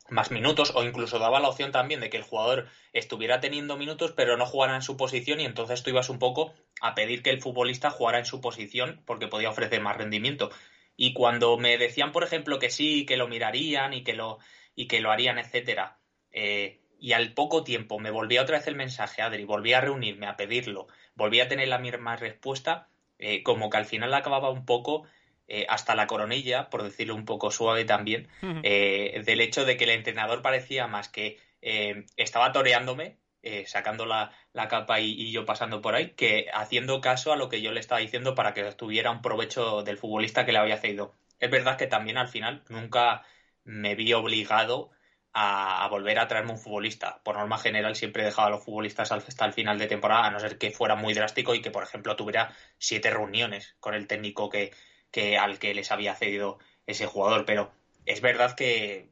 más minutos o incluso daba la opción también de que el jugador estuviera teniendo minutos pero no jugara en su posición y entonces tú ibas un poco a pedir que el futbolista jugara en su posición porque podía ofrecer más rendimiento. Y cuando me decían, por ejemplo, que sí, que lo mirarían y que lo, y que lo harían, etcétera, eh, y al poco tiempo me volvía otra vez el mensaje, Adri, volví a reunirme, a pedirlo, volví a tener la misma respuesta, eh, como que al final acababa un poco eh, hasta la coronilla, por decirlo un poco suave también, eh, del hecho de que el entrenador parecía más que eh, estaba toreándome, sacando la, capa y, yo pasando por ahí, que haciendo caso a lo que yo le estaba diciendo para que tuviera un provecho del futbolista que le había cedido. Es verdad que también al final nunca me vi obligado a, volver a traerme un futbolista. Por norma general siempre he dejado a los futbolistas hasta el final de temporada, a no ser que fuera muy drástico y que, por ejemplo, tuviera siete reuniones con el técnico que, que al que les había cedido ese jugador. Pero es verdad que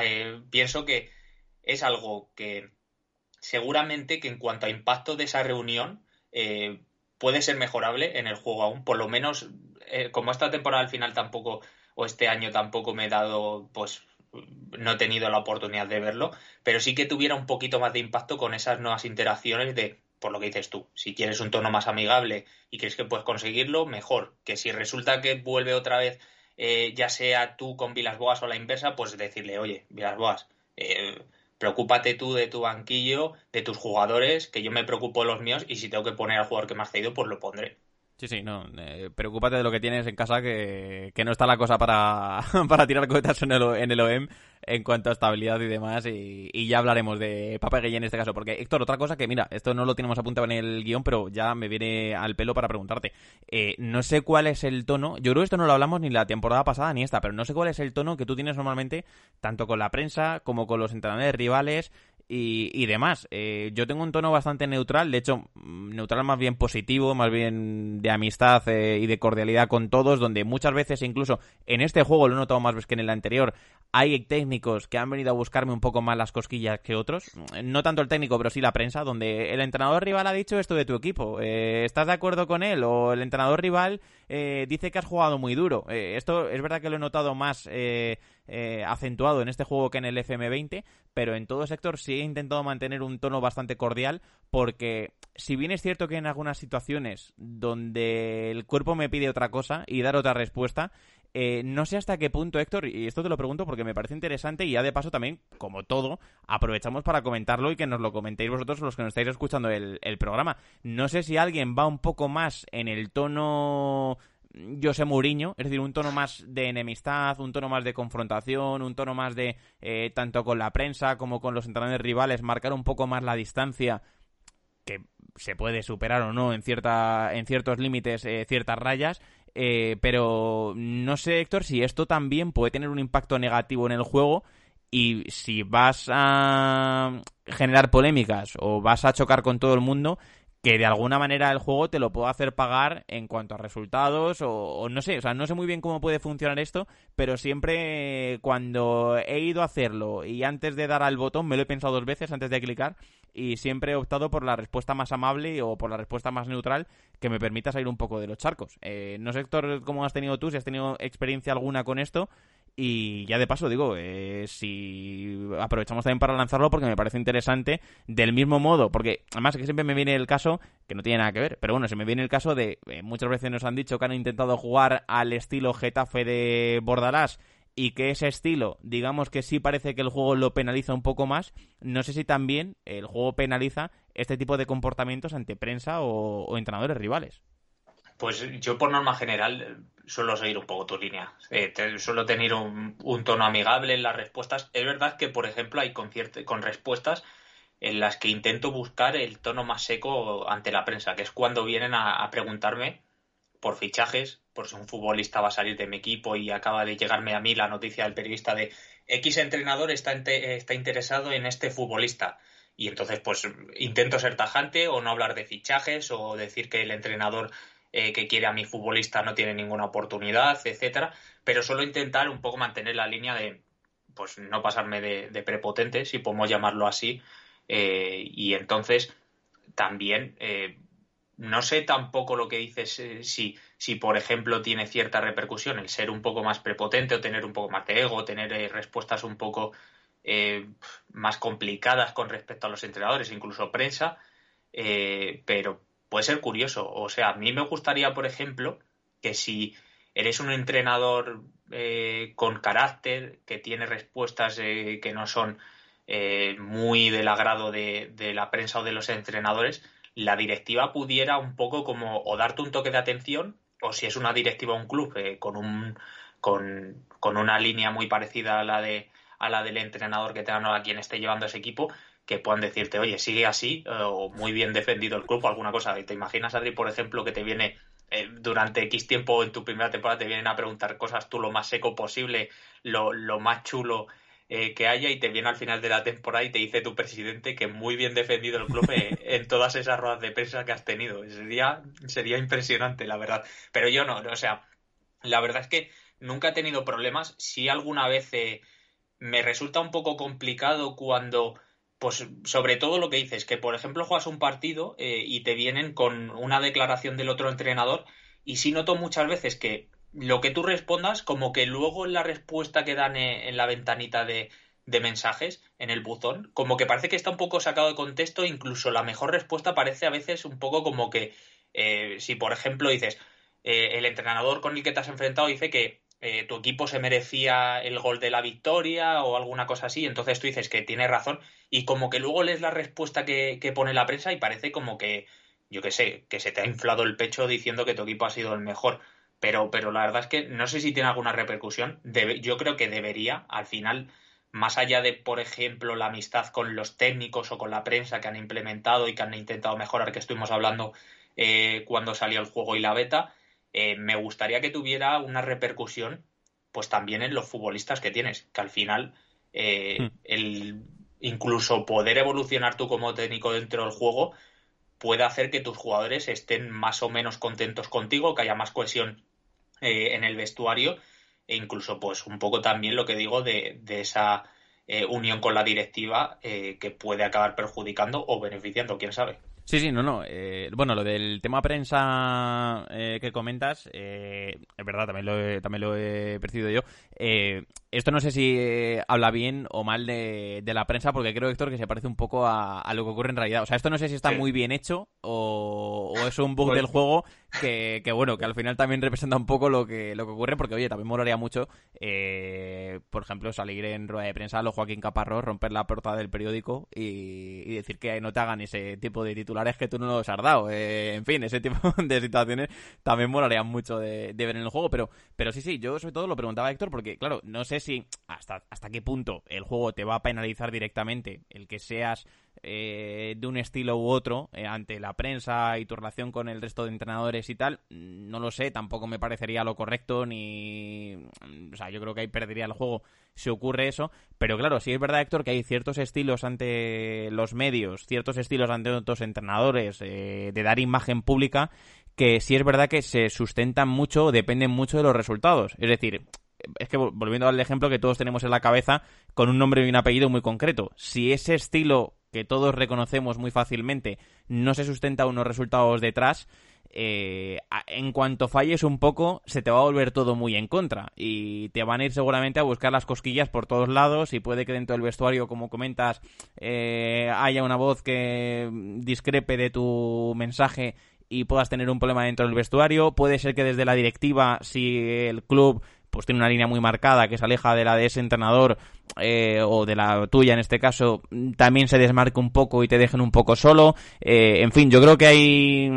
eh, pienso que es algo que seguramente que en cuanto a impacto de esa reunión eh, puede ser mejorable en el juego aún. Por lo menos, eh, como esta temporada al final tampoco, o este año tampoco me he dado, pues no he tenido la oportunidad de verlo, pero sí que tuviera un poquito más de impacto con esas nuevas interacciones de por lo que dices tú. Si quieres un tono más amigable y crees que puedes conseguirlo, mejor. Que si resulta que vuelve otra vez, eh, ya sea tú con Vilas Boas o la inversa, pues decirle, oye, Vilas Boas, eh, preocúpate tú de tu banquillo, de tus jugadores, que yo me preocupo de los míos y si tengo que poner al jugador que has cedido, pues lo pondré. Sí, sí, no. Eh, preocúpate de lo que tienes en casa, que, no está la cosa para, para tirar cohetas en el, en el OEM en cuanto a estabilidad y demás. Y, ya hablaremos de Papeguille en este caso. Porque, Héctor, otra cosa que, mira, esto no lo tenemos apuntado en el guion, pero ya me viene al pelo para preguntarte. Eh, no sé cuál es el tono. Yo creo que esto no lo hablamos ni la temporada pasada ni esta, pero no sé cuál es el tono que tú tienes normalmente, tanto con la prensa como con los entrenadores rivales y, demás. Eh, yo tengo un tono bastante neutral, de hecho, mm, neutral más bien positivo, más bien de amistad eh, y de cordialidad con todos, donde muchas veces, incluso en este juego lo he notado más que en el anterior, hay técnicos que han venido a buscarme un poco más las cosquillas que otros. No tanto el técnico, pero sí la prensa, donde el entrenador rival ha dicho esto de tu equipo. Eh, ¿Estás de acuerdo con él? O el entrenador rival dice que has jugado muy duro. esto es verdad que lo he notado más eh, acentuado en este juego que en el FM20, pero en todo sector sí he intentado mantener un tono bastante cordial porque si bien es cierto que en algunas situaciones donde el cuerpo me pide otra cosa y dar otra respuesta, eh, no sé hasta qué punto, Héctor, y esto te lo pregunto porque me parece interesante y ya de paso también, como todo, aprovechamos para comentarlo y que nos lo comentéis vosotros los que nos estáis escuchando el programa. No sé si alguien va un poco más en el tono José Mourinho, es decir, un tono más de enemistad, un tono más de confrontación, un tono más de eh, tanto con la prensa como con los entrenadores rivales, marcar un poco más la distancia que se puede superar o no en cierta en ciertos límites eh, ciertas rayas eh, pero no sé Héctor si esto también puede tener un impacto negativo en el juego y si vas a generar polémicas o vas a chocar con todo el mundo que de alguna manera el juego te lo puedo hacer pagar en cuanto a resultados o, no sé, o sea, no sé muy bien cómo puede funcionar esto, pero siempre cuando he ido a hacerlo y antes de dar al botón me lo he pensado dos veces antes de clicar y siempre he optado por la respuesta más amable o por la respuesta más neutral que me permita salir un poco de los charcos. Eh, no sé, Héctor, cómo has tenido tú, si has tenido experiencia alguna con esto y ya de paso digo, eh, si aprovechamos también para lanzarlo porque me parece interesante, del mismo modo, porque además que siempre me viene el caso, que no tiene nada que ver, pero bueno, se me viene el caso de, eh, muchas veces nos han dicho que han intentado jugar al estilo Getafe de Bordalás y que ese estilo, digamos que sí parece que el juego lo penaliza un poco más, no sé si también el juego penaliza este tipo de comportamientos ante prensa o entrenadores rivales. Pues yo por norma general suelo seguir un poco tu línea. Eh, suelo tener un, tono amigable en las respuestas. Es verdad que, por ejemplo, hay con, con respuestas en las que intento buscar el tono más seco ante la prensa, que es cuando vienen a, preguntarme por fichajes, por si un futbolista va a salir de mi equipo y acaba de llegarme a mí la noticia del periodista de X entrenador está, está interesado en este futbolista. Y entonces, pues intento ser tajante o no hablar de fichajes o decir que el entrenador eh, que quiere a mi futbolista no tiene ninguna oportunidad, etcétera, pero solo intentar un poco mantener la línea de pues no pasarme de, prepotente, si podemos llamarlo así, eh, y entonces también eh, no sé tampoco lo que dices si, si, por ejemplo, tiene cierta repercusión el ser un poco más prepotente o tener un poco más de ego, tener respuestas un poco más complicadas con respecto a los entrenadores, incluso prensa, pero puede ser curioso. O sea, a mí me gustaría, por ejemplo, que si eres un entrenador eh, con carácter, que tiene respuestas eh, que no son eh, muy del agrado de, la prensa o de los entrenadores, la directiva pudiera un poco como o darte un toque de atención, o si es una directiva un club con, un, con, con, una línea muy parecida a la, de, a la del entrenador que tenga a quien esté llevando ese equipo, que puedan decirte, oye, sigue así, eh, o muy bien defendido el club, o alguna cosa. ¿Te imaginas, Adri, por ejemplo, que te viene eh, durante X tiempo en tu primera temporada, te vienen a preguntar cosas tú lo más seco posible, lo, lo más chulo eh, que haya, y te viene al final de la temporada y te dice tu presidente que muy bien defendido el club en todas esas ruedas de prensa que has tenido? Sería, sería impresionante, la verdad. Pero yo no, o sea, la verdad es que nunca he tenido problemas. Si alguna vez me resulta un poco complicado cuando pues sobre todo lo que dices, que por ejemplo juegas un partido eh, y te vienen con una declaración del otro entrenador y sí noto muchas veces que lo que tú respondas, como que luego en la respuesta que dan eh, en la ventanita de, mensajes, en el buzón, como que parece que está un poco sacado de contexto, incluso la mejor respuesta parece a veces un poco como que eh, si por ejemplo dices, el entrenador con el que te has enfrentado dice que eh, tu equipo se merecía el gol de la victoria o alguna cosa así, entonces tú dices que tiene razón y como que luego lees la respuesta que, pone la prensa y parece como que, yo qué sé, que se te ha inflado el pecho diciendo que tu equipo ha sido el mejor. Pero, pero la verdad es que no sé si tiene alguna repercusión. yo creo que debería, al final, más allá de, por ejemplo, la amistad con los técnicos o con la prensa que han implementado y que han intentado mejorar, que estuvimos hablando eh, cuando salió el juego y la beta, eh, me gustaría que tuviera una repercusión pues también en los futbolistas que tienes, que al final eh, hmm. el incluso poder evolucionar tú como técnico dentro del juego puede hacer que tus jugadores estén más o menos contentos contigo, que haya más cohesión eh, en el vestuario e incluso pues un poco también lo que digo de, de esa unión con la directiva que puede acabar perjudicando o beneficiando, quién sabe. Sí, sí, no, no. Eh, bueno, lo del tema prensa eh, que comentas, eh, es verdad, también lo he, también lo he percibido yo. Esto no sé si habla bien o mal de, la prensa, porque creo, Héctor, que se parece un poco a, lo que ocurre en realidad. O sea, esto no sé si está muy bien hecho o, es un bug del juego que, bueno, que al final también representa un poco lo que, lo que ocurre, porque oye, también molaría mucho, eh, por ejemplo, salir en rueda de prensa a los Joaquín Caparrós, romper la portada del periódico y, decir que no te hagan ese tipo de titulares que tú no los has dado. Eh, en fin, ese tipo de situaciones también molaría mucho de, ver en el juego, pero, pero sí, sí, yo sobre todo lo preguntaba a Héctor porque, claro, no sé si hasta, hasta qué punto el juego te va a penalizar directamente el que seas eh, de un estilo u otro eh, ante la prensa y tu relación con el resto de entrenadores y tal, no lo sé, tampoco me parecería lo correcto ni... O sea, yo creo que ahí perdería el juego si ocurre eso, pero claro, sí es verdad, Héctor, que hay ciertos estilos ante los medios, ciertos estilos ante otros entrenadores eh, de dar imagen pública que sí es verdad que se sustentan mucho, dependen mucho de los resultados. Es decir, es que volviendo al ejemplo que todos tenemos en la cabeza con un nombre y un apellido muy concreto, si ese estilo que todos reconocemos muy fácilmente no se sustenta unos resultados detrás, eh, en cuanto falles un poco, se te va a volver todo muy en contra y te van a ir seguramente a buscar las cosquillas por todos lados y puede que dentro del vestuario, como comentas, eh, haya una voz que discrepe de tu mensaje y puedas tener un problema dentro del vestuario. Puede ser que desde la directiva, si el club pues tiene una línea muy marcada que se aleja de la de ese entrenador eh, o de la tuya en este caso, también se desmarque un poco y te dejen un poco solo. Eh, en fin, yo creo que hay...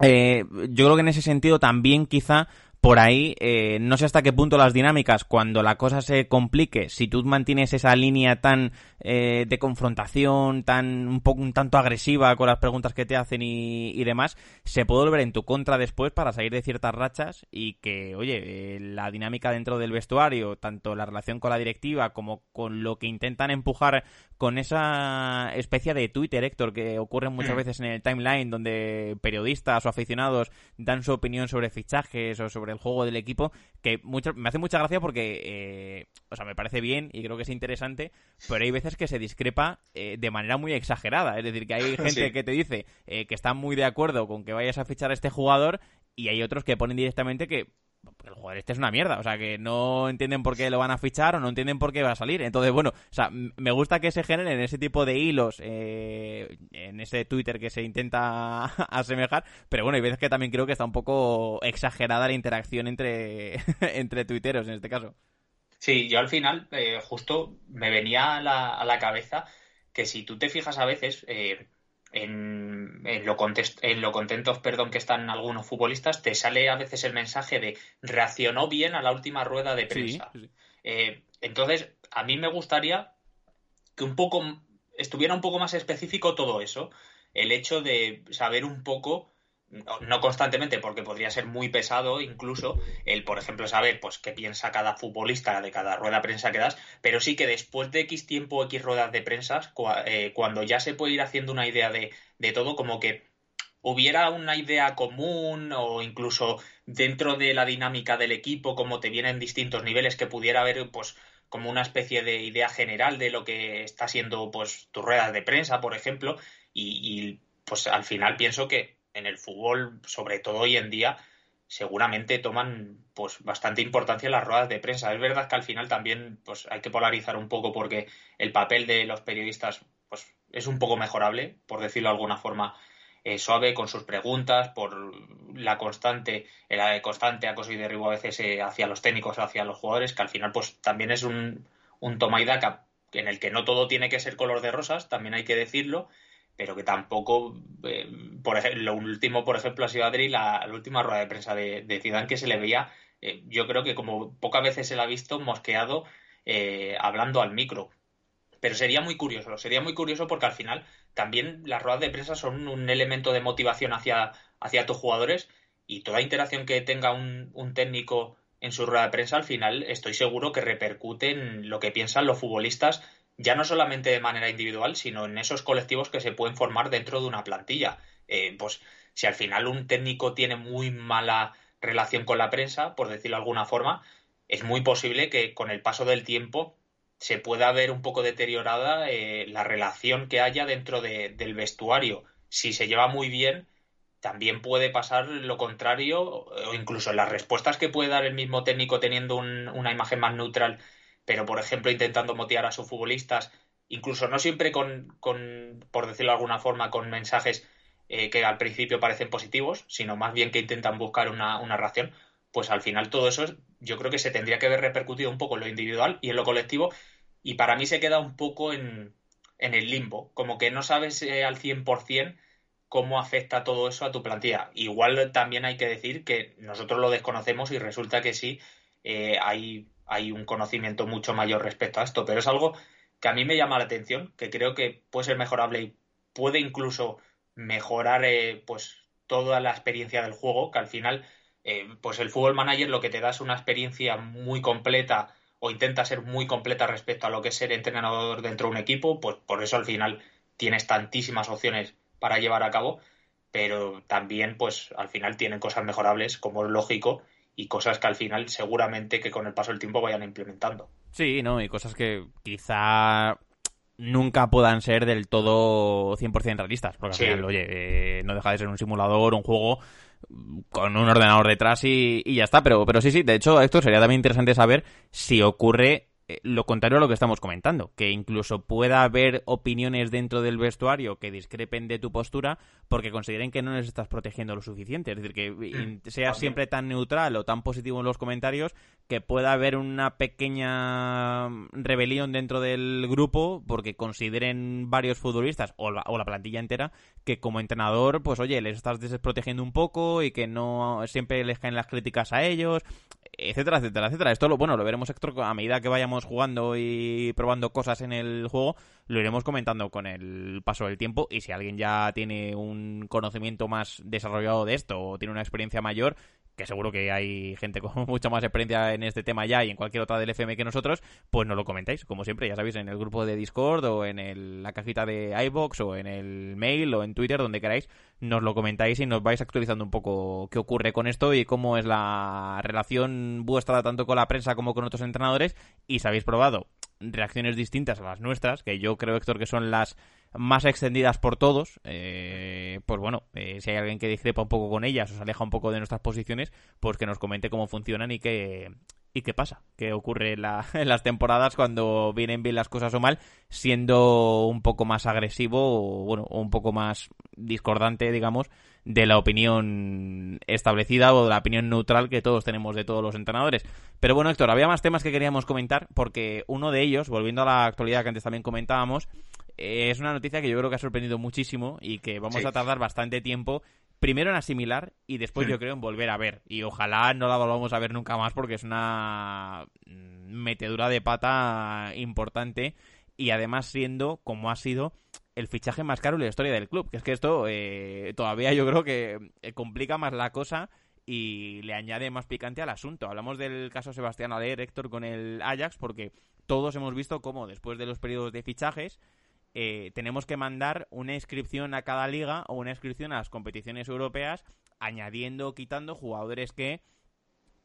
Eh, yo creo que en ese sentido también quizá por ahí, eh, no sé hasta qué punto las dinámicas, cuando la cosa se complique, si tú mantienes esa línea tan eh, de confrontación, tan un poco un tanto agresiva con las preguntas que te hacen y, demás, se puede volver en tu contra después para salir de ciertas rachas y que, oye, eh, la dinámica dentro del vestuario, tanto la relación con la directiva como con lo que intentan empujar con esa especie de Twitter, Héctor, que ocurre muchas mm. veces en el timeline, donde periodistas o aficionados dan su opinión sobre fichajes o sobre el juego del equipo, que mucho, me hace mucha gracia porque, eh, o sea, me parece bien y creo que es interesante, pero hay veces que se discrepa eh, de manera muy exagerada. Es decir, que hay gente que te dice eh, que está muy de acuerdo con que vayas a fichar a este jugador y hay otros que ponen directamente que el jugador este es una mierda, o sea, que no entienden por qué lo van a fichar o no entienden por qué va a salir. Entonces, bueno, o sea, me gusta que se generen ese tipo de hilos eh, en ese Twitter que se intenta asemejar, pero bueno, hay veces que también creo que está un poco exagerada la interacción entre, entre tuiteros en este caso. Sí, yo al final eh, justo me venía a la, a la, cabeza que si tú te fijas a veces, eh, en, lo en lo contentos perdón, que están algunos futbolistas, te sale a veces el mensaje de reaccionó bien a la última rueda de prensa. Eh, entonces, a mí me gustaría que un poco estuviera un poco más específico todo eso. El hecho de saber un poco no constantemente, porque podría ser muy pesado incluso el, por ejemplo, saber pues qué piensa cada futbolista de cada rueda de prensa que das, pero sí que después de X tiempo, X ruedas de prensa, eh, cuando ya se puede ir haciendo una idea de, de todo, como que hubiera una idea común o incluso dentro de la dinámica del equipo, como te vienen distintos niveles, que pudiera haber pues como una especie de idea general de lo que está siendo pues tus ruedas de prensa, por ejemplo, y pues al final pienso que en el fútbol, sobre todo hoy en día, seguramente toman pues bastante importancia las ruedas de prensa. Es verdad que al final también pues hay que polarizar un poco porque el papel de los periodistas pues es un poco mejorable, por decirlo de alguna forma eh, suave con sus preguntas, por la constante, el constante acoso y derribo a veces eh, hacia los técnicos, hacia los jugadores, que al final pues también es un, un toma y daca en el que no todo tiene que ser color de rosas, también hay que decirlo, pero que tampoco, eh, por ejemplo, lo último, por ejemplo, ha sido Adri, la, última rueda de prensa de, de Zidane que se le veía, eh, yo creo que como pocas veces se le ha visto mosqueado eh, hablando al micro. Pero sería muy curioso, sería muy curioso porque al final también las ruedas de prensa son un elemento de motivación hacia, hacia tus jugadores y toda interacción que tenga un, un técnico en su rueda de prensa, al final estoy seguro que repercute en lo que piensan los futbolistas ya no solamente de manera individual, sino en esos colectivos que se pueden formar dentro de una plantilla. Eh, pues si al final un técnico tiene muy mala relación con la prensa, por decirlo de alguna forma, es muy posible que con el paso del tiempo se pueda ver un poco deteriorada eh, la relación que haya dentro del vestuario. Si se lleva muy bien, también puede pasar lo contrario, o incluso las respuestas que puede dar el mismo técnico teniendo una imagen más neutral pero por ejemplo intentando motivar a sus futbolistas, incluso no siempre con, con por decirlo de alguna forma, con mensajes eh, que al principio parecen positivos, sino más bien que intentan buscar una, una reacción, pues al final todo eso yo creo que se tendría que haber repercutido un poco en lo individual y en lo colectivo y para mí se queda un poco en, en el limbo, como que no sabes eh, al 100% cómo afecta todo eso a tu plantilla. Igual también hay que decir que nosotros lo desconocemos y resulta que sí eh, hay, hay un conocimiento mucho mayor respecto a esto, pero es algo que a mí me llama la atención, que creo que puede ser mejorable y puede incluso mejorar eh, pues toda la experiencia del juego, que al final pues el Fútbol Manager lo que te da es una experiencia muy completa o intenta ser muy completa respecto a lo que es ser entrenador dentro de un equipo, pues por eso al final tienes tantísimas opciones para llevar a cabo, pero también pues al final tienen cosas mejorables, como es lógico, y cosas que al final seguramente que con el paso del tiempo vayan implementando. Sí, ¿no? Y cosas que quizá nunca puedan ser del todo 100% realistas, porque al final, oye, eh, no deja de ser un simulador, un juego con un ordenador detrás y, y, ya está. Pero, pero sí, sí, de hecho, esto sería también interesante saber si ocurre lo contrario a lo que estamos comentando, que incluso pueda haber opiniones dentro del vestuario que discrepen de tu postura porque consideren que no les estás protegiendo lo suficiente. Es decir, que mm, seas siempre tan neutral o tan positivo en los comentarios que pueda haber una pequeña rebelión dentro del grupo porque consideren varios futbolistas o la, o la plantilla entera que como entrenador, pues oye, les estás desprotegiendo un poco y que no siempre les caen las críticas a ellos etcétera, etcétera, etcétera. Esto lo, bueno, lo veremos a medida que vayamos jugando y probando cosas en el juego, lo iremos comentando con el paso del tiempo y si alguien ya tiene un conocimiento más desarrollado de esto o tiene una experiencia mayor, que seguro que hay gente con mucha más experiencia en este tema ya y en cualquier otra del FM que nosotros, pues nos lo comentáis, como siempre, ya sabéis, en el grupo de Discord o en la cajita de iBox o en el mail o en Twitter, donde queráis, nos lo comentáis y nos vais actualizando un poco qué ocurre con esto y cómo es la relación vuestra tanto con la prensa como con otros entrenadores y si habéis probado reacciones distintas a las nuestras, que yo creo, Héctor, que son las más extendidas por todos, eh, pues bueno, eh, si hay alguien que discrepa un poco con ellas o se aleja un poco de nuestras posiciones, pues que nos comente cómo funcionan y qué, y qué pasa, qué ocurre en, las temporadas cuando vienen bien las cosas o mal, siendo un poco más agresivo o, bueno, un poco más discordante, digamos, de la opinión establecida o de la opinión neutral que todos tenemos de todos los entrenadores. Pero bueno, Héctor, había más temas que queríamos comentar porque uno de ellos, volviendo a la actualidad que antes también comentábamos, eh, es una noticia que yo creo que ha sorprendido muchísimo y que vamos a tardar bastante tiempo primero en asimilar y después yo creo en volver a ver. Y ojalá no la volvamos a ver nunca más porque es una metedura de pata importante y además siendo, como ha sido, el fichaje más caro en la historia del club. Que es que esto eh, todavía yo creo que eh, complica más la cosa y le añade más picante al asunto. Hablamos del caso Sebastián Aller, Héctor, con el Ajax, porque todos hemos visto cómo después de los periodos de fichajes eh, tenemos que mandar una inscripción a cada liga o una inscripción a las competiciones europeas, añadiendo o quitando jugadores que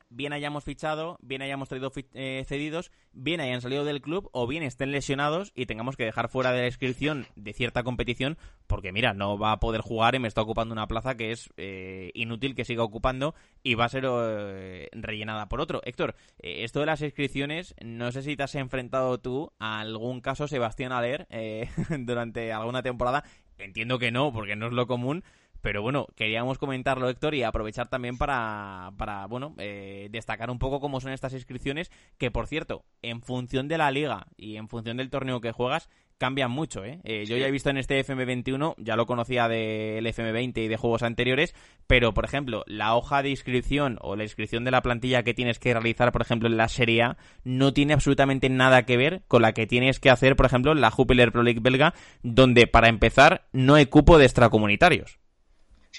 bien hayamos fichado, bien hayamos traído eh, cedidos, bien hayan salido del club o bien estén lesionados y tengamos que dejar fuera de la inscripción de cierta competición porque mira, no va a poder jugar y me está ocupando una plaza que es eh, inútil que siga ocupando y va a ser eh, rellenada por otro. Héctor, esto de las inscripciones, no sé si te has enfrentado tú a algún caso Sebastián Aler durante alguna temporada. Entiendo que no, porque no es lo común, pero bueno, queríamos comentarlo, Héctor, y aprovechar también para, para bueno, eh, destacar un poco cómo son estas inscripciones, que por cierto, en función de la liga y en función del torneo que juegas, cambian mucho, ¿eh? eh yo ya he visto en este FM21, ya lo conocía del FM20 y de juegos anteriores, pero por ejemplo, la hoja de inscripción o la inscripción de la plantilla que tienes que realizar, por ejemplo, en la Serie A, no tiene absolutamente nada que ver con la que tienes que hacer, por ejemplo, en la Jupiler Pro League belga, donde para empezar no hay cupo de extracomunitarios.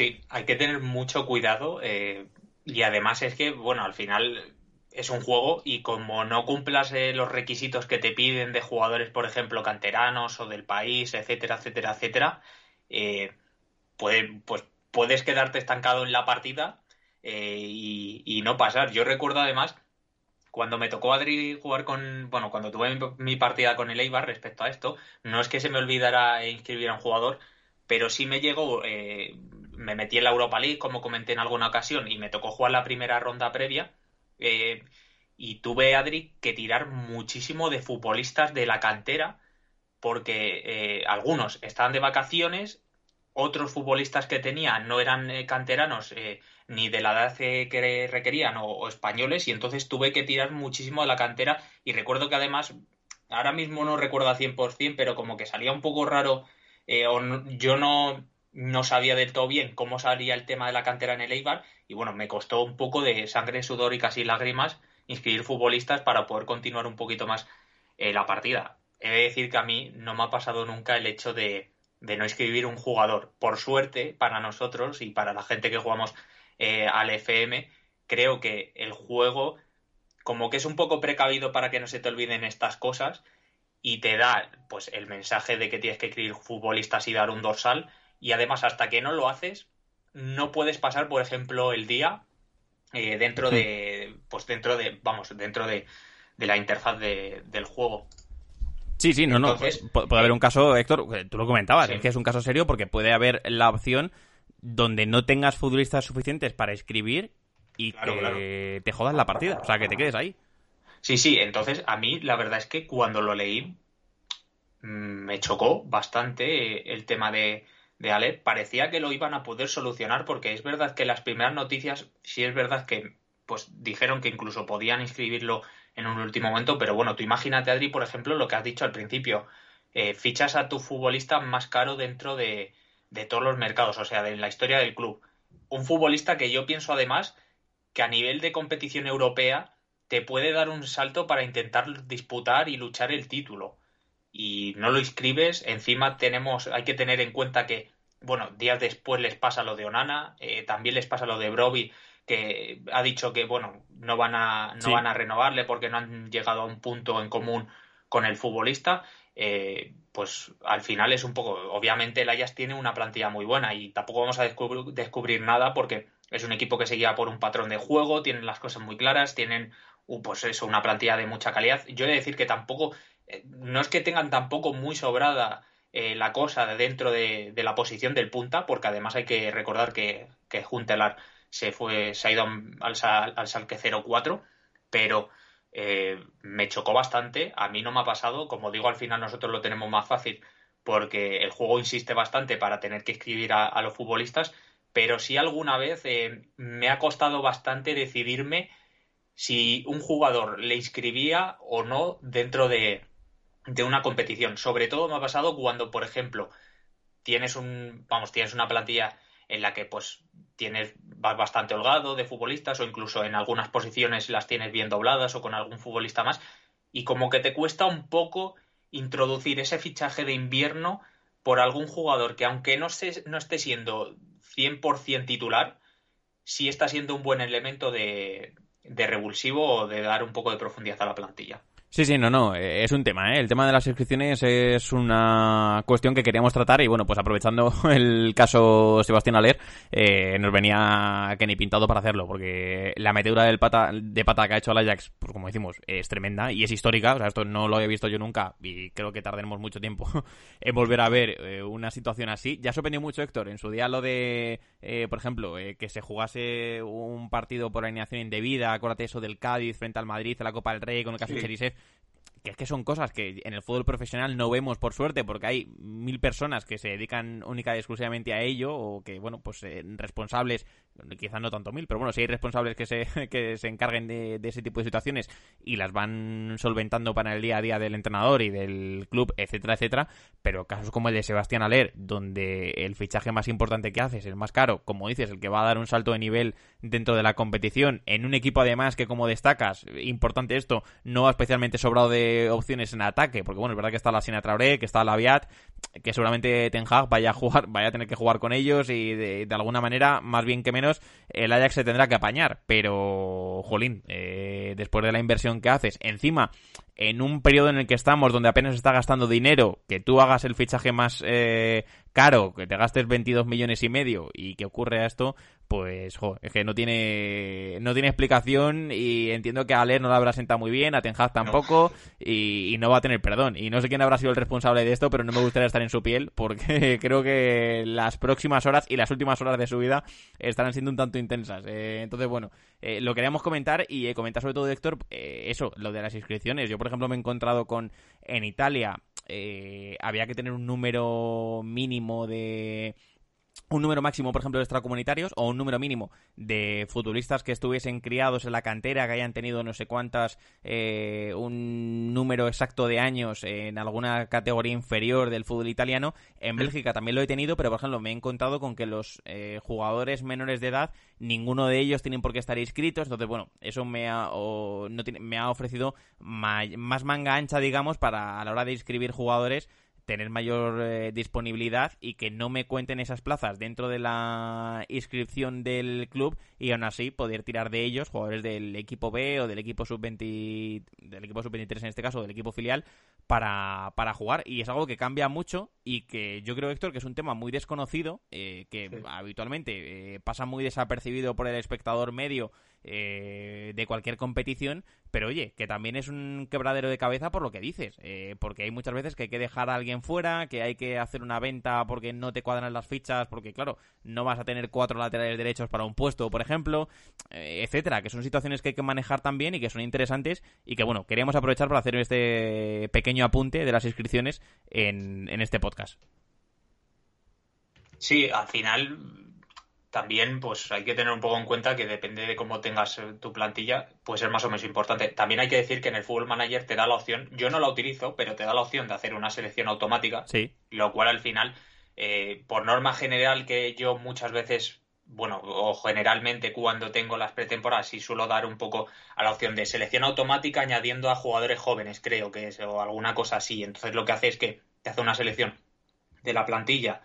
Sí, hay que tener mucho cuidado eh, y además es que, bueno, al final es un juego y como no cumplas eh, los requisitos que te piden de jugadores, por ejemplo, canteranos o del país, etcétera, etcétera, etcétera, eh, puede, pues puedes quedarte estancado en la partida y, y, no pasar. Yo recuerdo además cuando me tocó Adri jugar con, bueno, cuando tuve mi, mi partida con el Eibar respecto a esto, no es que se me olvidara inscribir a un jugador, pero sí me llegó, eh, me metí en la Europa League, como comenté en alguna ocasión, y me tocó jugar la primera ronda previa. Eh, y tuve, Adri, que tirar muchísimo de futbolistas de la cantera, porque eh, algunos estaban de vacaciones otros futbolistas que tenía no eran eh, canteranos ni de la edad que requerían o, españoles y entonces tuve que tirar muchísimo de la cantera y recuerdo que además, ahora mismo no recuerdo al 100%, pero como que salía un poco raro o yo no, no sabía del todo bien cómo salía el tema de la cantera en el Eibar y bueno, me costó un poco de sangre, sudor y casi lágrimas inscribir futbolistas para poder continuar un poquito más la partida. He de decir que a mí no me ha pasado nunca el hecho de de no escribir un jugador. Por suerte, para nosotros y para la gente que jugamos eh, al FM, creo que el juego como que es un poco precavido para que no se te olviden estas cosas y te da pues el mensaje de que tienes que escribir futbolistas y dar un dorsal y además hasta que no lo haces no puedes pasar por ejemplo el día eh, dentro de pues dentro de vamos dentro de, de la interfaz de, del juego Sí, sí, no, no. puede haber un caso, Héctor, tú lo comentabas, es que es un caso serio porque puede haber la opción donde no tengas futbolistas suficientes para escribir y que te jodas la partida, o sea, que te quedes ahí. Sí, sí, entonces a mí la verdad es que cuando lo leí mm, me chocó bastante el tema de, de Ale. Parecía que lo iban a poder solucionar porque es verdad que las primeras noticias, sí es verdad que pues dijeron que incluso podían inscribirlo en un último momento, pero bueno, tú imagínate, Adri, por ejemplo, lo que has dicho al principio, eh, fichas a tu futbolista más caro dentro de, de todos los mercados, o sea, de la historia del club. Un futbolista que yo pienso además que a nivel de competición europea te puede dar un salto para intentar disputar y luchar el título. Y no lo inscribes, encima tenemos, hay que tener en cuenta que, bueno, días después les pasa lo de Onana, eh, también les pasa lo de Broby, que ha dicho que bueno no van a no van a renovarle porque no han llegado a un punto en común con el futbolista. Eh, pues al final es un poco obviamente el Ajax tiene una plantilla muy buena y tampoco vamos a descubrir, nada porque es un equipo que se guía por un patrón de juego tienen las cosas muy claras tienen pues eso una plantilla de mucha calidad. Yo he de decir que tampoco no es que tengan tampoco muy sobrada eh, la cosa dentro de, la posición del punta porque además hay que recordar que, que Juntelar se fue, se ha ido al, al Salque 04, pero eh, me chocó bastante. A mí no me ha pasado, como digo, al final nosotros lo tenemos más fácil porque el juego insiste bastante para tener que escribir a, los futbolistas, pero sí alguna vez eh, me ha costado bastante decidirme si un jugador le inscribía o no dentro de, de una competición. Sobre todo me ha pasado cuando, por ejemplo, tienes un, vamos, tienes una plantilla en la que pues tienes vas bastante holgado de futbolistas o incluso en algunas posiciones las tienes bien dobladas o con algún futbolista más y como que te cuesta un poco introducir ese fichaje de invierno por algún jugador que aunque no, se, no esté siendo 100% titular, sí está siendo un buen elemento de, de revulsivo o de dar un poco de profundidad a la plantilla. Sí, sí, no, no, eh, es un tema, ¿eh? El tema de las inscripciones es una cuestión que queríamos tratar y bueno, pues aprovechando el caso Sebastián Aler, eh, nos venía Kenny pintado para hacerlo, porque la metedura del pata, de pata que ha hecho el Ajax, pues como decimos, es tremenda y es histórica, o sea, esto no lo había visto yo nunca y creo que tardaremos mucho tiempo en volver a ver eh, una situación así. Ya sorprendió mucho Héctor en su día lo de, por ejemplo, que se jugase un partido por alineación indebida, acuérdate eso del Cádiz frente al Madrid en la Copa del Rey con el caso de Cherisev que es que son cosas que en el fútbol profesional no vemos por suerte porque hay mil personas que se dedican única y exclusivamente a ello o que bueno pues eh, responsables quizás no tanto mil pero bueno si hay responsables que se que se encarguen de, ese tipo de situaciones y las van solventando para el día a día del entrenador y del club etcétera etcétera pero casos como el de Sebastián Aler donde el fichaje más importante que hace es el más caro como dices el que va a dar un salto de nivel dentro de la competición en un equipo además que como destacas importante esto no va especialmente sobrado de opciones en ataque, porque bueno, es verdad que está la Sina Traoré, que está la Viat, que seguramente Ten Hag vaya a jugar, vaya a tener que jugar con ellos y de, alguna manera, más bien que menos, el Ajax se tendrá que apañar, pero jolín, eh, después de la inversión que haces, encima en un periodo en el que estamos donde apenas está gastando dinero, que tú hagas el fichaje más eh, caro, que te gastes 22 millones y medio y que ocurre esto, pues jo, es que no tiene no tiene explicación y entiendo que a Aler no la habrá sentado muy bien, a Ten Hag tampoco y, no va a tener perdón. Y no sé quién habrá sido el responsable de esto, pero no me gustaría estar en su piel porque creo que las próximas horas y las últimas horas de su vida estarán siendo un tanto intensas. Eh, entonces, bueno, eh, lo queríamos comentar y comentar sobre todo, Héctor, eso, lo de las inscripciones. Yo, por ejemplo, me he encontrado con en Italia eh, había que tener un número mínimo de un número máximo, por ejemplo, de extracomunitarios o un número mínimo de futbolistas que estuviesen criados en la cantera, que hayan tenido no sé cuántas, eh, un número exacto de años en alguna categoría inferior del fútbol italiano. En Bélgica también lo he tenido, pero por ejemplo me he encontrado con que los eh, jugadores menores de edad, ninguno de ellos tienen por qué estar inscritos. Entonces, bueno, eso me ha, no me ha ofrecido más manga ancha, digamos, para a la hora de inscribir jugadores tener mayor eh, disponibilidad y que no me cuenten esas plazas dentro de la inscripción del club y aún así poder tirar de ellos jugadores del equipo B o del equipo sub-20 del equipo sub-23 en este caso del equipo filial para, para jugar. Y es algo que cambia mucho y que yo creo Héctor que es un tema muy desconocido eh, que habitualmente eh, pasa muy desapercibido por el espectador medio eh, de cualquier competición, pero oye, que también es un quebradero de cabeza por lo que dices, eh, porque hay muchas veces que hay que dejar a alguien fuera, que hay que hacer una venta porque no te cuadran las fichas, porque claro, no vas a tener cuatro laterales derechos para un puesto, por ejemplo, eh, etcétera, que son situaciones que hay que manejar también y que son interesantes y que bueno, queríamos aprovechar para hacer este pequeño apunte de las inscripciones en, en este podcast. Sí, al final también pues hay que tener un poco en cuenta que depende de cómo tengas eh, tu plantilla, puede ser más o menos importante. También hay que decir que en el Fútbol Manager te da la opción, yo no la utilizo, pero te da la opción de hacer una selección automática, sí. lo cual al final, eh, por norma general que yo muchas veces, bueno, o generalmente cuando tengo las pretemporadas sí suelo dar un poco a la opción de selección automática añadiendo a jugadores jóvenes, creo que es, o alguna cosa así. Entonces lo que hace es que te hace una selección de la plantilla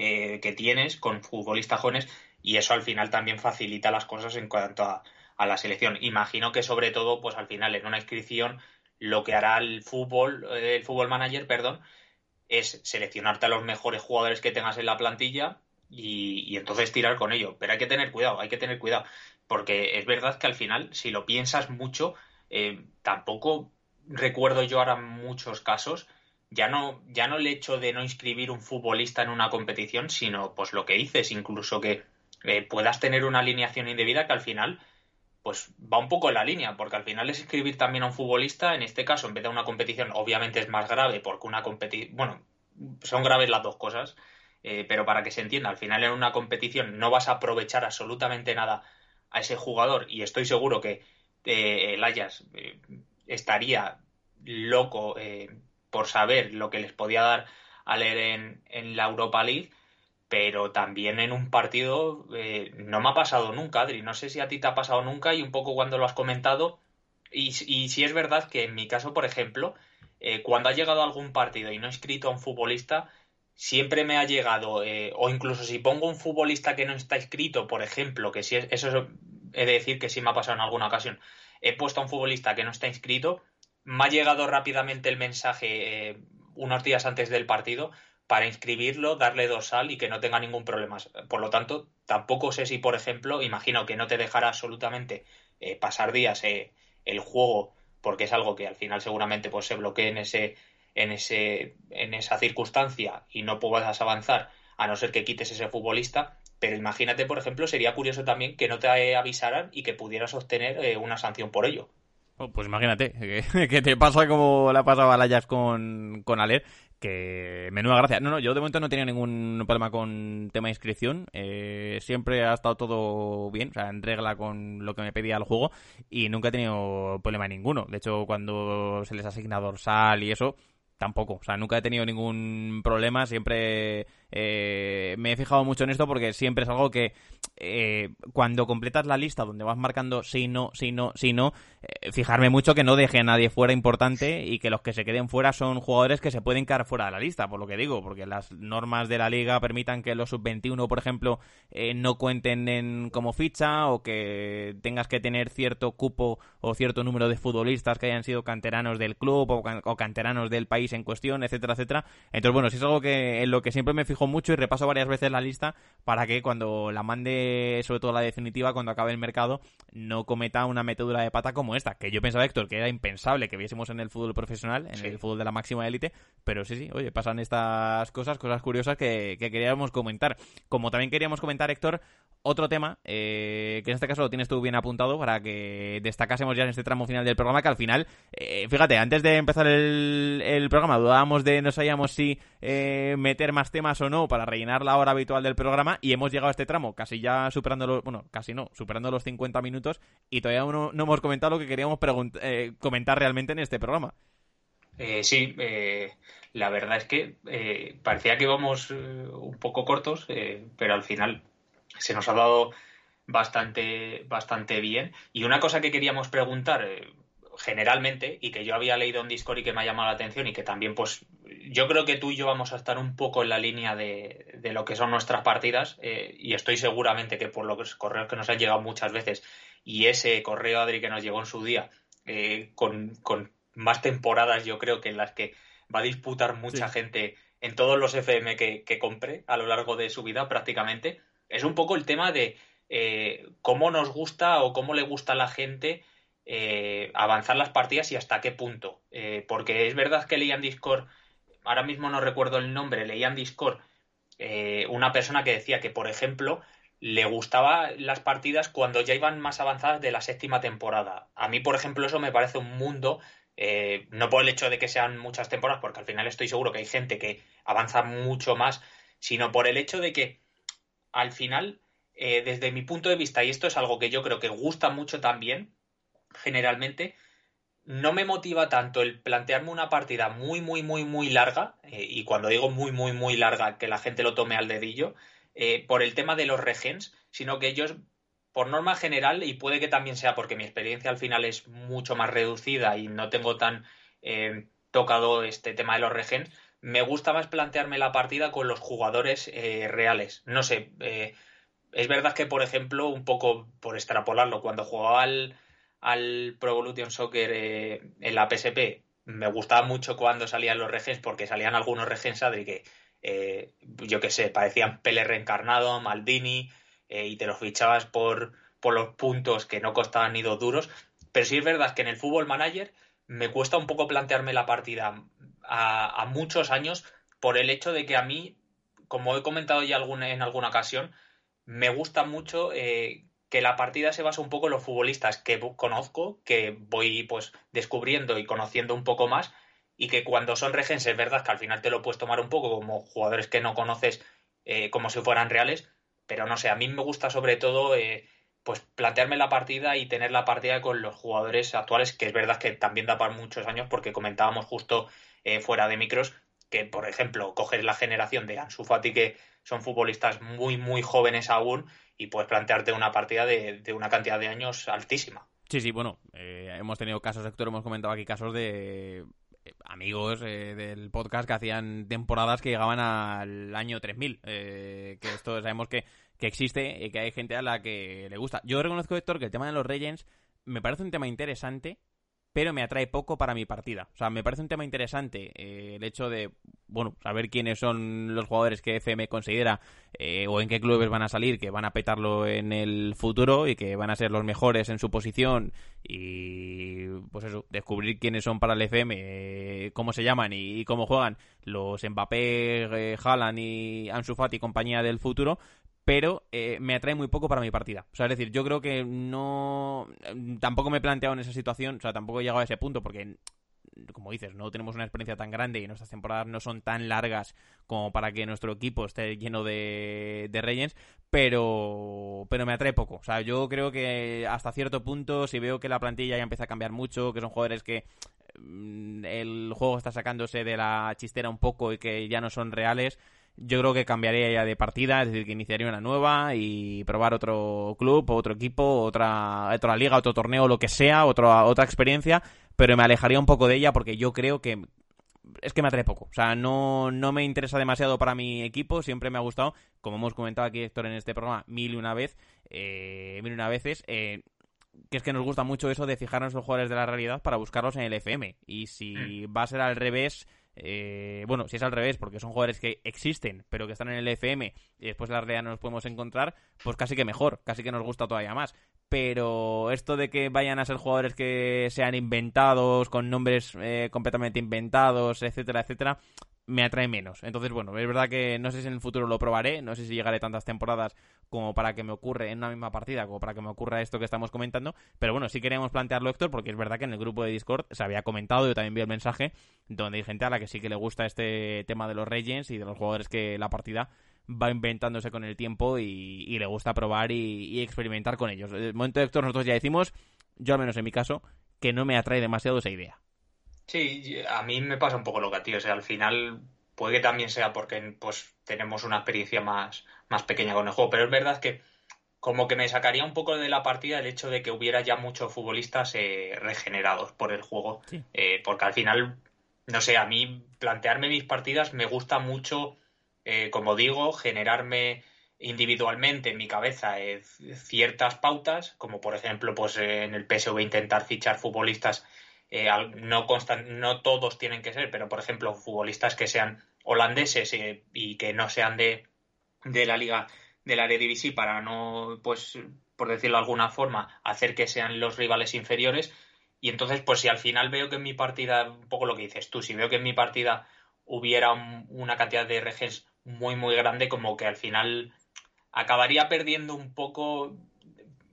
eh, que tienes con futbolistas jóvenes y eso al final también facilita las cosas en cuanto a, la selección. Imagino que sobre todo, pues al final en una inscripción lo que hará el fútbol, eh, el fútbol manager, perdón, es seleccionarte a los mejores jugadores que tengas en la plantilla y, entonces tirar con ello. Pero hay que tener cuidado, hay que tener cuidado, porque es verdad que al final, si lo piensas mucho, eh, tampoco recuerdo yo ahora muchos casos, ya no, ya no el hecho de no inscribir un futbolista en una competición, sino pues lo que dices, incluso que eh, puedas tener una alineación indebida que al final pues va un poco en la línea, porque al final es escribir también a un futbolista, en este caso, en vez de una competición, obviamente es más grave, porque una competición, bueno, son graves las dos cosas, eh, pero para que se entienda, al final en una competición no vas a aprovechar absolutamente nada a ese jugador, y estoy seguro que eh, el Ayas estaría loco por saber lo que les podía dar a leer en, en la Europa League, pero también en un partido eh, no me ha pasado nunca, Adri. No sé si a ti te ha pasado nunca y un poco cuando lo has comentado. Y, si es verdad que en mi caso, por ejemplo, eh, cuando ha llegado a algún partido y no he inscrito a un futbolista, siempre me ha llegado, eh, o incluso si pongo un futbolista que no está inscrito, por ejemplo, que si es, eso he de decir que sí me ha pasado en alguna ocasión, he puesto a un futbolista que no está inscrito, me ha llegado rápidamente el mensaje unos días antes del partido para inscribirlo, darle dorsal y que no tenga ningún problema. Por lo tanto, tampoco sé si, por ejemplo, imagino que no te dejará absolutamente eh, pasar días eh, el juego, porque es algo que al final seguramente pues, se bloquee en ese, en ese, en esa circunstancia y no puedas avanzar, a no ser que quites ese futbolista. Pero imagínate, por ejemplo, sería curioso también que no te avisaran y que pudieras obtener eh, una sanción por ello. Oh, pues imagínate, que, te pasa como la pasaba a Layas con, con Aler, que menuda gracia. No, no, yo de momento no tenido ningún problema con tema de inscripción. Eh, siempre ha estado todo bien, o sea, en regla con lo que me pedía el juego y nunca he tenido problema ninguno. De hecho, cuando se les asigna dorsal y eso, tampoco. O sea, nunca he tenido ningún problema. Siempre eh, me he fijado mucho en esto porque siempre es algo que eh, cuando completas la lista donde vas marcando sí, no, sí, no, sí, no, eh, fijarme mucho que no deje a nadie fuera importante y que los que se queden fuera son jugadores que se pueden quedar fuera de la lista, por lo que digo, porque las normas de la liga permitan que los sub-21, por ejemplo, no cuenten en, como ficha o que tengas que tener cierto cupo o cierto número de futbolistas que hayan sido canteranos del club o, o canteranos del país en cuestión, etcétera, etcétera. Entonces, bueno, si es algo que en lo que siempre me fijo mucho y repaso varias veces la lista para que cuando la mande, sobre todo la definitiva, cuando acabe el mercado, no cometa una metedura de pata como esta, que yo pensaba, Héctor, que era impensable que viésemos en el fútbol profesional, en el fútbol de la máxima élite, pero sí, sí, oye, pasan estas cosas, cosas curiosas que, queríamos comentar. Como también queríamos comentar, Héctor, otro tema, eh, que en este caso lo tienes tú bien apuntado para que destacásemos ya en este tramo final del programa, que al final, eh, fíjate, antes de empezar el, programa. Dudábamos de no sabíamos si eh, meter más temas o no para rellenar la hora habitual del programa y hemos llegado a este tramo, casi ya superando los, bueno, casi no, superando los 50 minutos y todavía no, no hemos comentado lo que queríamos eh, comentar realmente en este programa. Eh, sí, eh, la verdad es que eh, parecía que íbamos un poco cortos, pero al final se nos ha dado bastante, bastante bien. Y una cosa que queríamos preguntar generalmente y que yo había leído en Discord y que me ha llamado la atención y que también pues yo creo que tú y yo vamos a estar un poco en la línea de, de lo que son nuestras partidas y estoy seguramente que por los correos que nos han llegado muchas veces y ese correo Adri que nos llegó en su día con, con más temporadas, yo creo, que en las que va a disputar mucha gente en todos los FM que, que, compre a lo largo de su vida prácticamente. Es un poco el tema de eh, cómo nos gusta o cómo le gusta a la gente eh, avanzar las partidas y hasta qué punto. Eh, porque es verdad que leían Discord, ahora mismo no recuerdo el nombre, leían Discord una persona que decía que, por ejemplo, le gustaba las partidas cuando ya iban más avanzadas de la séptima temporada. A mí, por ejemplo, eso me parece un mundo eh, no por el hecho de que sean muchas temporadas, porque al final estoy seguro que hay gente que avanza mucho más, sino por el hecho de que al final, eh, desde mi punto de vista, y esto es algo que yo creo que gusta mucho también, generalmente, no me motiva tanto el plantearme una partida muy, muy, muy, muy larga, eh, y cuando digo muy, muy, muy larga, que la gente lo tome al dedillo, por el tema de los regens, sino que ellos por norma general, y puede que también sea porque mi experiencia al final es mucho más reducida y no tengo tan eh, tocado este tema de los regens, me gusta más plantearme la partida con los jugadores eh, reales. No sé, eh, es verdad que, por ejemplo, un poco por extrapolarlo, cuando jugaba al, al Pro Evolution Soccer en la PSP, me gustaba mucho cuando salían los regens porque salían algunos regens, Adri, que yo qué sé, parecían Pele reencarnado, Maldini, eh, y te los fichabas por, por los puntos que no costaban ni dos duros. Pero sí es verdad que en el fútbol manager me cuesta un poco plantearme la partida a, muchos años por el hecho de que a mí, como he comentado ya en alguna ocasión, me gusta mucho eh, que la partida se basa un poco en los futbolistas que conozco, que voy pues descubriendo y conociendo un poco más, y que cuando son regens es verdad que al final te lo puedes tomar un poco como jugadores que no conoces eh, como si fueran reales, pero no sé, a mí me gusta sobre todo eh, pues plantearme la partida y tener la partida con los jugadores actuales, que es verdad que también da para muchos años, porque comentábamos justo eh, fuera de micros que, por ejemplo, coges la generación de Ansu Fati, que son futbolistas muy, muy jóvenes aún, y puedes plantearte una partida de, una cantidad de años altísima. Sí, sí, bueno, eh, hemos tenido casos, Héctor, hemos comentado aquí casos de amigos eh, del podcast que hacían temporadas que llegaban al año 3000. Eh, que esto sabemos que, que existe y que hay gente a la que le gusta. Yo reconozco, Héctor, que el tema de los Regents me parece un tema interesante, pero me atrae poco para mi partida. O sea, me parece un tema interesante eh, el hecho de, bueno, saber quiénes son los jugadores que FM considera eh, o en qué clubes van a salir, que van a petarlo en el futuro y que van a ser los mejores en su posición y, pues eso, descubrir quiénes son para el FM, eh, cómo se llaman y, cómo juegan los Mbappé, Haaland y Ansu Fati y compañía del futuro, pero eh, me atrae muy poco para mi partida. O sea, es decir, yo creo que no. Tampoco me he planteado en esa situación, o sea, tampoco he llegado a ese punto, porque, como dices, no tenemos una experiencia tan grande y nuestras temporadas no son tan largas como para que nuestro equipo esté lleno de, de Reyes, pero, pero me atrae poco. O sea, yo creo que hasta cierto punto, si veo que la plantilla ya empieza a cambiar mucho, que son jugadores que mm, el juego está sacándose de la chistera un poco y que ya no son reales yo creo que cambiaría ya de partida, es decir, que iniciaría una nueva y probar otro club, otro equipo, otra, otra liga, otro torneo, lo que sea, otra, otra experiencia, pero me alejaría un poco de ella porque yo creo que es que me atrae poco. O sea, no, no me interesa demasiado para mi equipo, siempre me ha gustado, como hemos comentado aquí, Héctor, en este programa, mil y una vez, eh, mil y una veces, eh, que es que nos gusta mucho eso de fijarnos los jugadores de la realidad para buscarlos en el FM. Y si mm. va a ser al revés, eh, bueno, si es al revés, porque son jugadores que existen, pero que están en el FM y después en la realidad no los podemos encontrar, pues casi que mejor, casi que nos gusta todavía más. Pero esto de que vayan a ser jugadores que sean inventados, con nombres eh, completamente inventados, etcétera, etcétera, me atrae menos. Entonces, bueno, es verdad que no sé si en el futuro lo probaré, no sé si llegaré tantas temporadas como para que me ocurra en una misma partida, como para que me ocurra esto que estamos comentando, pero bueno, sí queríamos plantearlo, Héctor, porque es verdad que en el grupo de Discord se había comentado, yo también vi el mensaje, donde hay gente a la que sí que le gusta este tema de los Regents y de los jugadores que la partida va inventándose con el tiempo y, le gusta probar y, experimentar con ellos. En el momento Héctor nosotros ya decimos, yo al menos en mi caso, que no me atrae demasiado esa idea. Sí, a mí me pasa un poco lo que a ti. O sea, al final puede que también sea porque pues tenemos una experiencia más, más pequeña con el juego, pero es verdad que como que me sacaría un poco de la partida el hecho de que hubiera ya muchos futbolistas eh, regenerados por el juego, eh, porque al final, no sé, a mí plantearme mis partidas me gusta mucho, eh, como digo, generarme individualmente en mi cabeza ciertas pautas, como por ejemplo, pues en el PSV intentar fichar futbolistas eh, no, todos tienen que ser, pero por ejemplo, futbolistas que sean holandeses eh, y que no sean de, de la liga de la Eredivisie para no, pues, por decirlo de alguna forma, hacer que sean los rivales inferiores. Y entonces, pues si al final veo que en mi partida, un poco lo que dices tú, si veo que en mi partida hubiera una cantidad de regens muy, muy grande, como que al final acabaría perdiendo un poco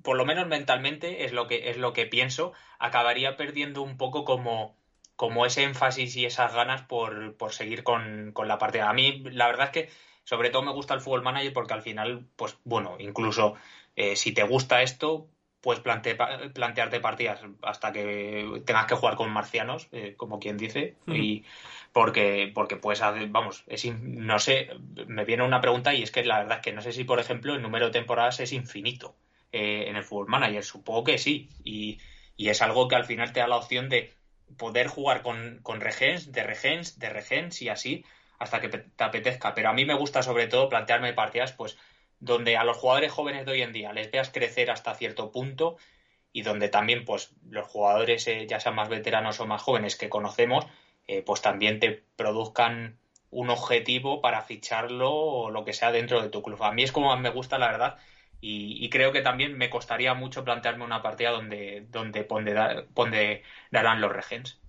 por lo menos mentalmente es lo que es lo que pienso, acabaría perdiendo un poco como, como ese énfasis y esas ganas por, por seguir con, la partida. A mí, la verdad es que sobre todo me gusta el fútbol manager porque al final, pues bueno, incluso eh, si te gusta esto, puedes plantearte partidas hasta que tengas que jugar con marcianos, eh, como quien dice, y porque, porque puedes hacer, vamos, es no sé, me viene una pregunta y es que la verdad es que no sé si, por ejemplo, el número de temporadas es infinito. Eh, en el Football Manager. Supongo que sí. Y, es algo que al final te da la opción de poder jugar con, con regens, de regens, de regens y así hasta que te apetezca. Pero a mí me gusta sobre todo plantearme partidas pues donde a los jugadores jóvenes de hoy en día les veas crecer hasta cierto punto y donde también pues los jugadores eh, ya sean más veteranos o más jóvenes que conocemos eh, pues también te produzcan un objetivo para ficharlo o lo que sea dentro de tu club. A mí es como me gusta la verdad y, creo que también me costaría mucho plantearme una partida donde, donde ponderarán los regens.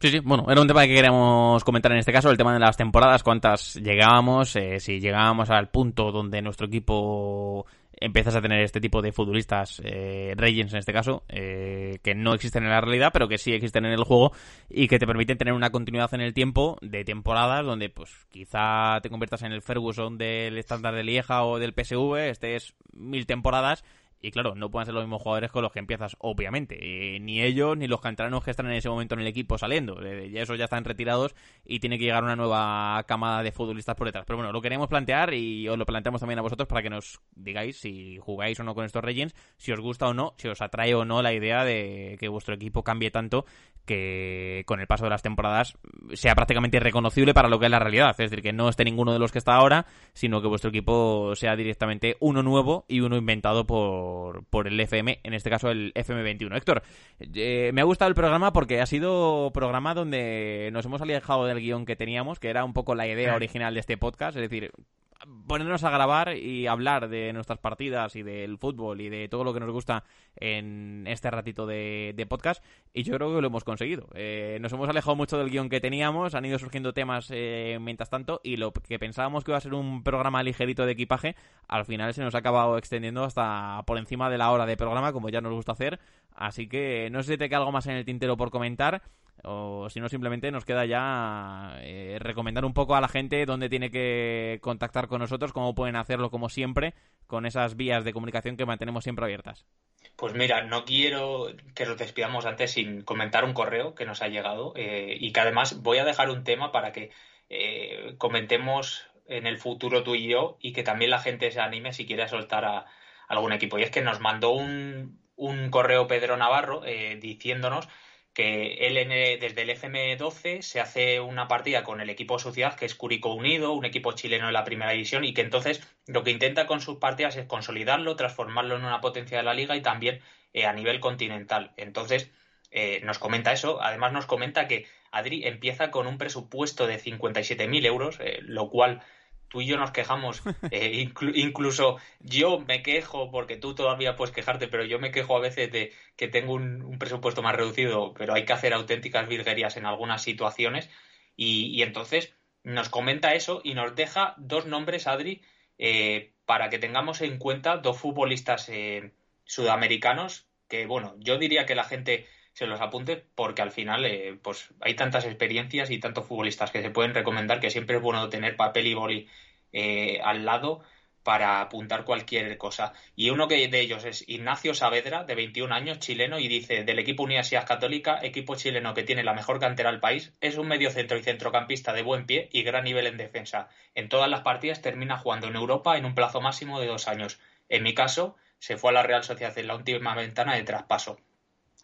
Sí, sí, bueno, era un tema que queríamos comentar en este caso, el tema de las temporadas, cuántas llegábamos, eh, si llegábamos al punto donde nuestro equipo empiezas a tener este tipo de futbolistas, eh, en este caso, eh, que no existen en la realidad, pero que sí existen en el juego y que te permiten tener una continuidad en el tiempo de temporadas donde pues quizá te conviertas en el Ferguson del estándar de Lieja o del PSV, estés mil temporadas y claro, no pueden ser los mismos jugadores con los que empiezas, obviamente. Eh, ni ellos ni los canteranos que están en ese momento en el equipo saliendo. Eh, ya esos ya están retirados y tiene que llegar una nueva camada de futbolistas por detrás. Pero bueno, lo queremos plantear y os lo planteamos también a vosotros para que nos digáis si jugáis o no con estos Regents, si os gusta o no, si os atrae o no la idea de que vuestro equipo cambie tanto que con el paso de las temporadas sea prácticamente irreconocible para lo que es la realidad. Es decir, que no esté ninguno de los que está ahora, sino que vuestro equipo sea directamente uno nuevo y uno inventado por, por el FM, en este caso el FM21. Héctor, eh, me ha gustado el programa porque ha sido programa donde nos hemos alejado del guion que teníamos, que era un poco la idea original de este podcast, es decir, ponernos a grabar y hablar de nuestras partidas y del fútbol y de todo lo que nos gusta en este ratito de, podcast. Y yo creo que lo hemos conseguido. Eh, nos hemos alejado mucho del guion que teníamos, han ido surgiendo temas eh, mientras tanto y lo que pensábamos que iba a ser un programa ligerito de equipaje, al final se nos ha acabado extendiendo hasta por encima de la hora de programa como ya nos gusta hacer, así que no sé si te queda algo más en el tintero por comentar o si no simplemente nos queda ya eh, recomendar un poco a la gente dónde tiene que contactar con nosotros, cómo pueden hacerlo como siempre, con esas vías de comunicación que mantenemos siempre abiertas. Pues mira, no quiero que nos despidamos antes sin comentar un correo que nos ha llegado eh, y que además voy a dejar un tema para que eh, comentemos en el futuro tú y yo y que también la gente se anime si quiere soltar a, algún equipo. Y es que nos mandó un, un correo Pedro Navarro diciéndonos que él desde el FM12 se hace una partida con el equipo Sociedad, que es Curico Unido, un equipo chileno de la primera división, y que entonces lo que intenta con sus partidas es consolidarlo, transformarlo en una potencia de la liga y también eh, a nivel continental. Entonces, eh, nos comenta eso. Además, nos comenta que Adri empieza con un presupuesto de 57.000 euros, eh, lo cual tú y yo nos quejamos, eh, incluso yo me quejo, porque tú todavía puedes quejarte, pero yo me quejo a veces de que tengo un, presupuesto más reducido, pero hay que hacer auténticas virguerías en algunas situaciones. Y, entonces, nos comenta eso y nos deja dos nombres, Adri, eh, para que tengamos en cuenta dos futbolistas eh, sudamericanos que, bueno, yo diría que la gente se los apunte porque al final eh, pues hay tantas experiencias y tantos futbolistas que se pueden recomendar que siempre es bueno tener papel y boli al lado para apuntar cualquier cosa. Y uno que de ellos es Ignacio Saavedra, de 21 años, chileno, y dice, del equipo Universidad Católica, equipo chileno que tiene la mejor cantera del país, es un medio centro y centrocampista de buen pie y gran nivel en defensa. En todas las partidas termina jugando en Europa en un plazo máximo de dos años. En mi caso, se fue a la Real Sociedad en la última ventana de traspaso.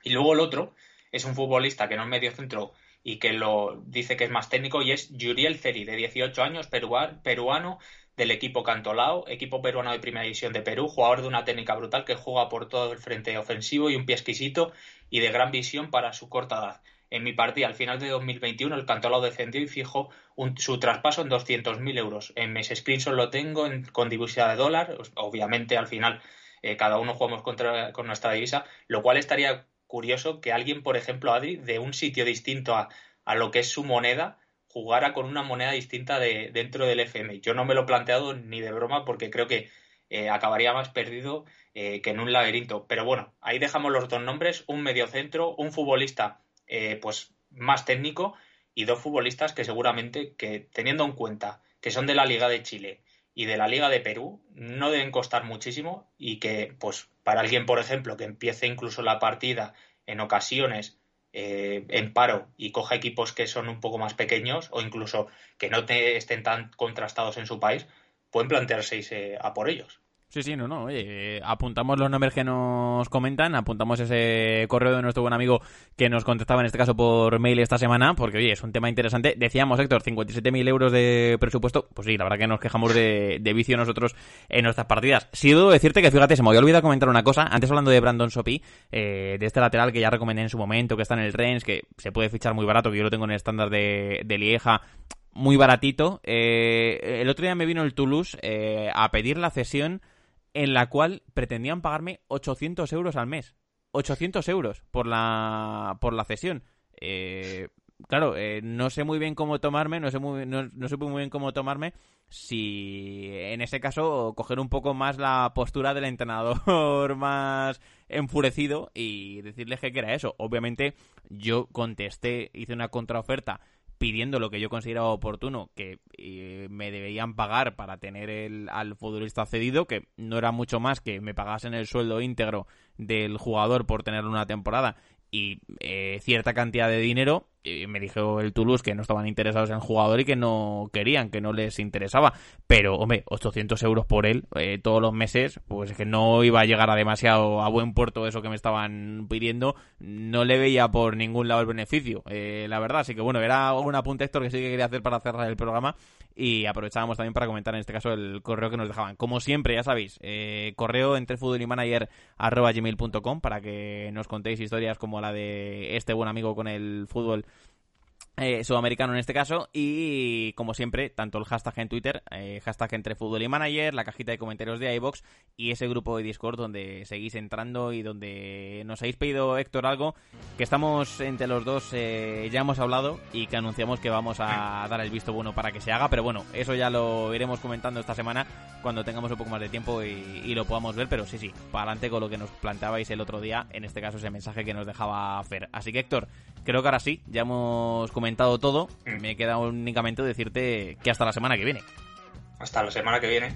Y luego el otro es un futbolista que no es medio centro y que lo dice que es más técnico y es Yuriel Ceri, de 18 años, peruano del equipo Cantolao, equipo peruano de primera división de Perú, jugador de una técnica brutal que juega por todo el frente ofensivo y un pie exquisito y de gran visión para su corta edad. En mi partida, al final de 2021, el Cantolao defendió y fijó su traspaso en 200.000 euros. En mis screenshots lo tengo con divisa de dólar. Obviamente, al final, eh, cada uno jugamos contra, con nuestra divisa, lo cual estaría curioso que alguien, por ejemplo, Adri, de un sitio distinto a, a lo que es su moneda, jugara con una moneda distinta de, dentro del FM. Yo no me lo he planteado ni de broma porque creo que eh, acabaría más perdido eh, que en un laberinto. Pero bueno, ahí dejamos los dos nombres, un mediocentro, un futbolista eh, pues más técnico y dos futbolistas que seguramente que teniendo en cuenta que son de la Liga de Chile y de la Liga de Perú no deben costar muchísimo y que pues para alguien por ejemplo que empiece incluso la partida en ocasiones eh, en paro y coja equipos que son un poco más pequeños o incluso que no te estén tan contrastados en su país, pueden plantearse a por ellos. Sí, sí, no, no. Oye, eh, apuntamos los nombres que nos comentan, apuntamos ese correo de nuestro buen amigo que nos contestaba en este caso por mail esta semana, porque oye, es un tema interesante. Decíamos, Héctor, 57.000 euros de presupuesto. Pues sí, la verdad que nos quejamos de, vicio nosotros en nuestras partidas. Sí, debo decirte que, fíjate, se me había olvidado comentar una cosa. Antes hablando de Brandon Sopi, eh, de este lateral que ya recomendé en su momento, que está en el Rennes, que se puede fichar muy barato, que yo lo tengo en el estándar de, de Lieja muy baratito. Eh, el otro día me vino el Toulouse a pedir la cesión en la cual pretendían pagarme 800 euros al mes. 800 euros por la, por la cesión. Eh, claro, eh, no sé muy bien cómo tomarme, no sé muy, no, sé muy bien cómo tomarme si en ese caso coger un poco más la postura del entrenador más enfurecido y decirle que era eso. Obviamente yo contesté, hice una contraoferta pidiendo lo que yo consideraba oportuno, que eh, me deberían pagar para tener el, al futbolista cedido, que no era mucho más que me pagasen el sueldo íntegro del jugador por tener una temporada y eh, cierta cantidad de dinero. Me dijo el Toulouse que no estaban interesados en el jugador y que no querían, que no les interesaba. Pero, hombre, 800 euros por él eh, todos los meses, pues es que no iba a llegar a demasiado a buen puerto eso que me estaban pidiendo. No le veía por ningún lado el beneficio, eh, la verdad. Así que, bueno, era un apunte, Héctor, que sí que quería hacer para cerrar el programa. Y aprovechábamos también para comentar en este caso el correo que nos dejaban. Como siempre, ya sabéis, eh, correo entre fútbol y manager arroba gmail.com para que nos contéis historias como la de este buen amigo con el fútbol eh, sudamericano en este caso y como siempre tanto el hashtag en Twitter eh, hashtag entre fútbol y manager la cajita de comentarios de iBox y ese grupo de Discord donde seguís entrando y donde nos habéis pedido Héctor algo que estamos entre los dos eh, ya hemos hablado y que anunciamos que vamos a dar el visto bueno para que se haga pero bueno eso ya lo iremos comentando esta semana cuando tengamos un poco más de tiempo y, lo podamos ver pero sí sí para adelante con lo que nos planteabais el otro día en este caso ese mensaje que nos dejaba Fer. Así que Héctor creo que ahora sí ya hemos comentado comentado todo. Mm. Me queda únicamente decirte que hasta la semana que viene. Hasta la semana que viene.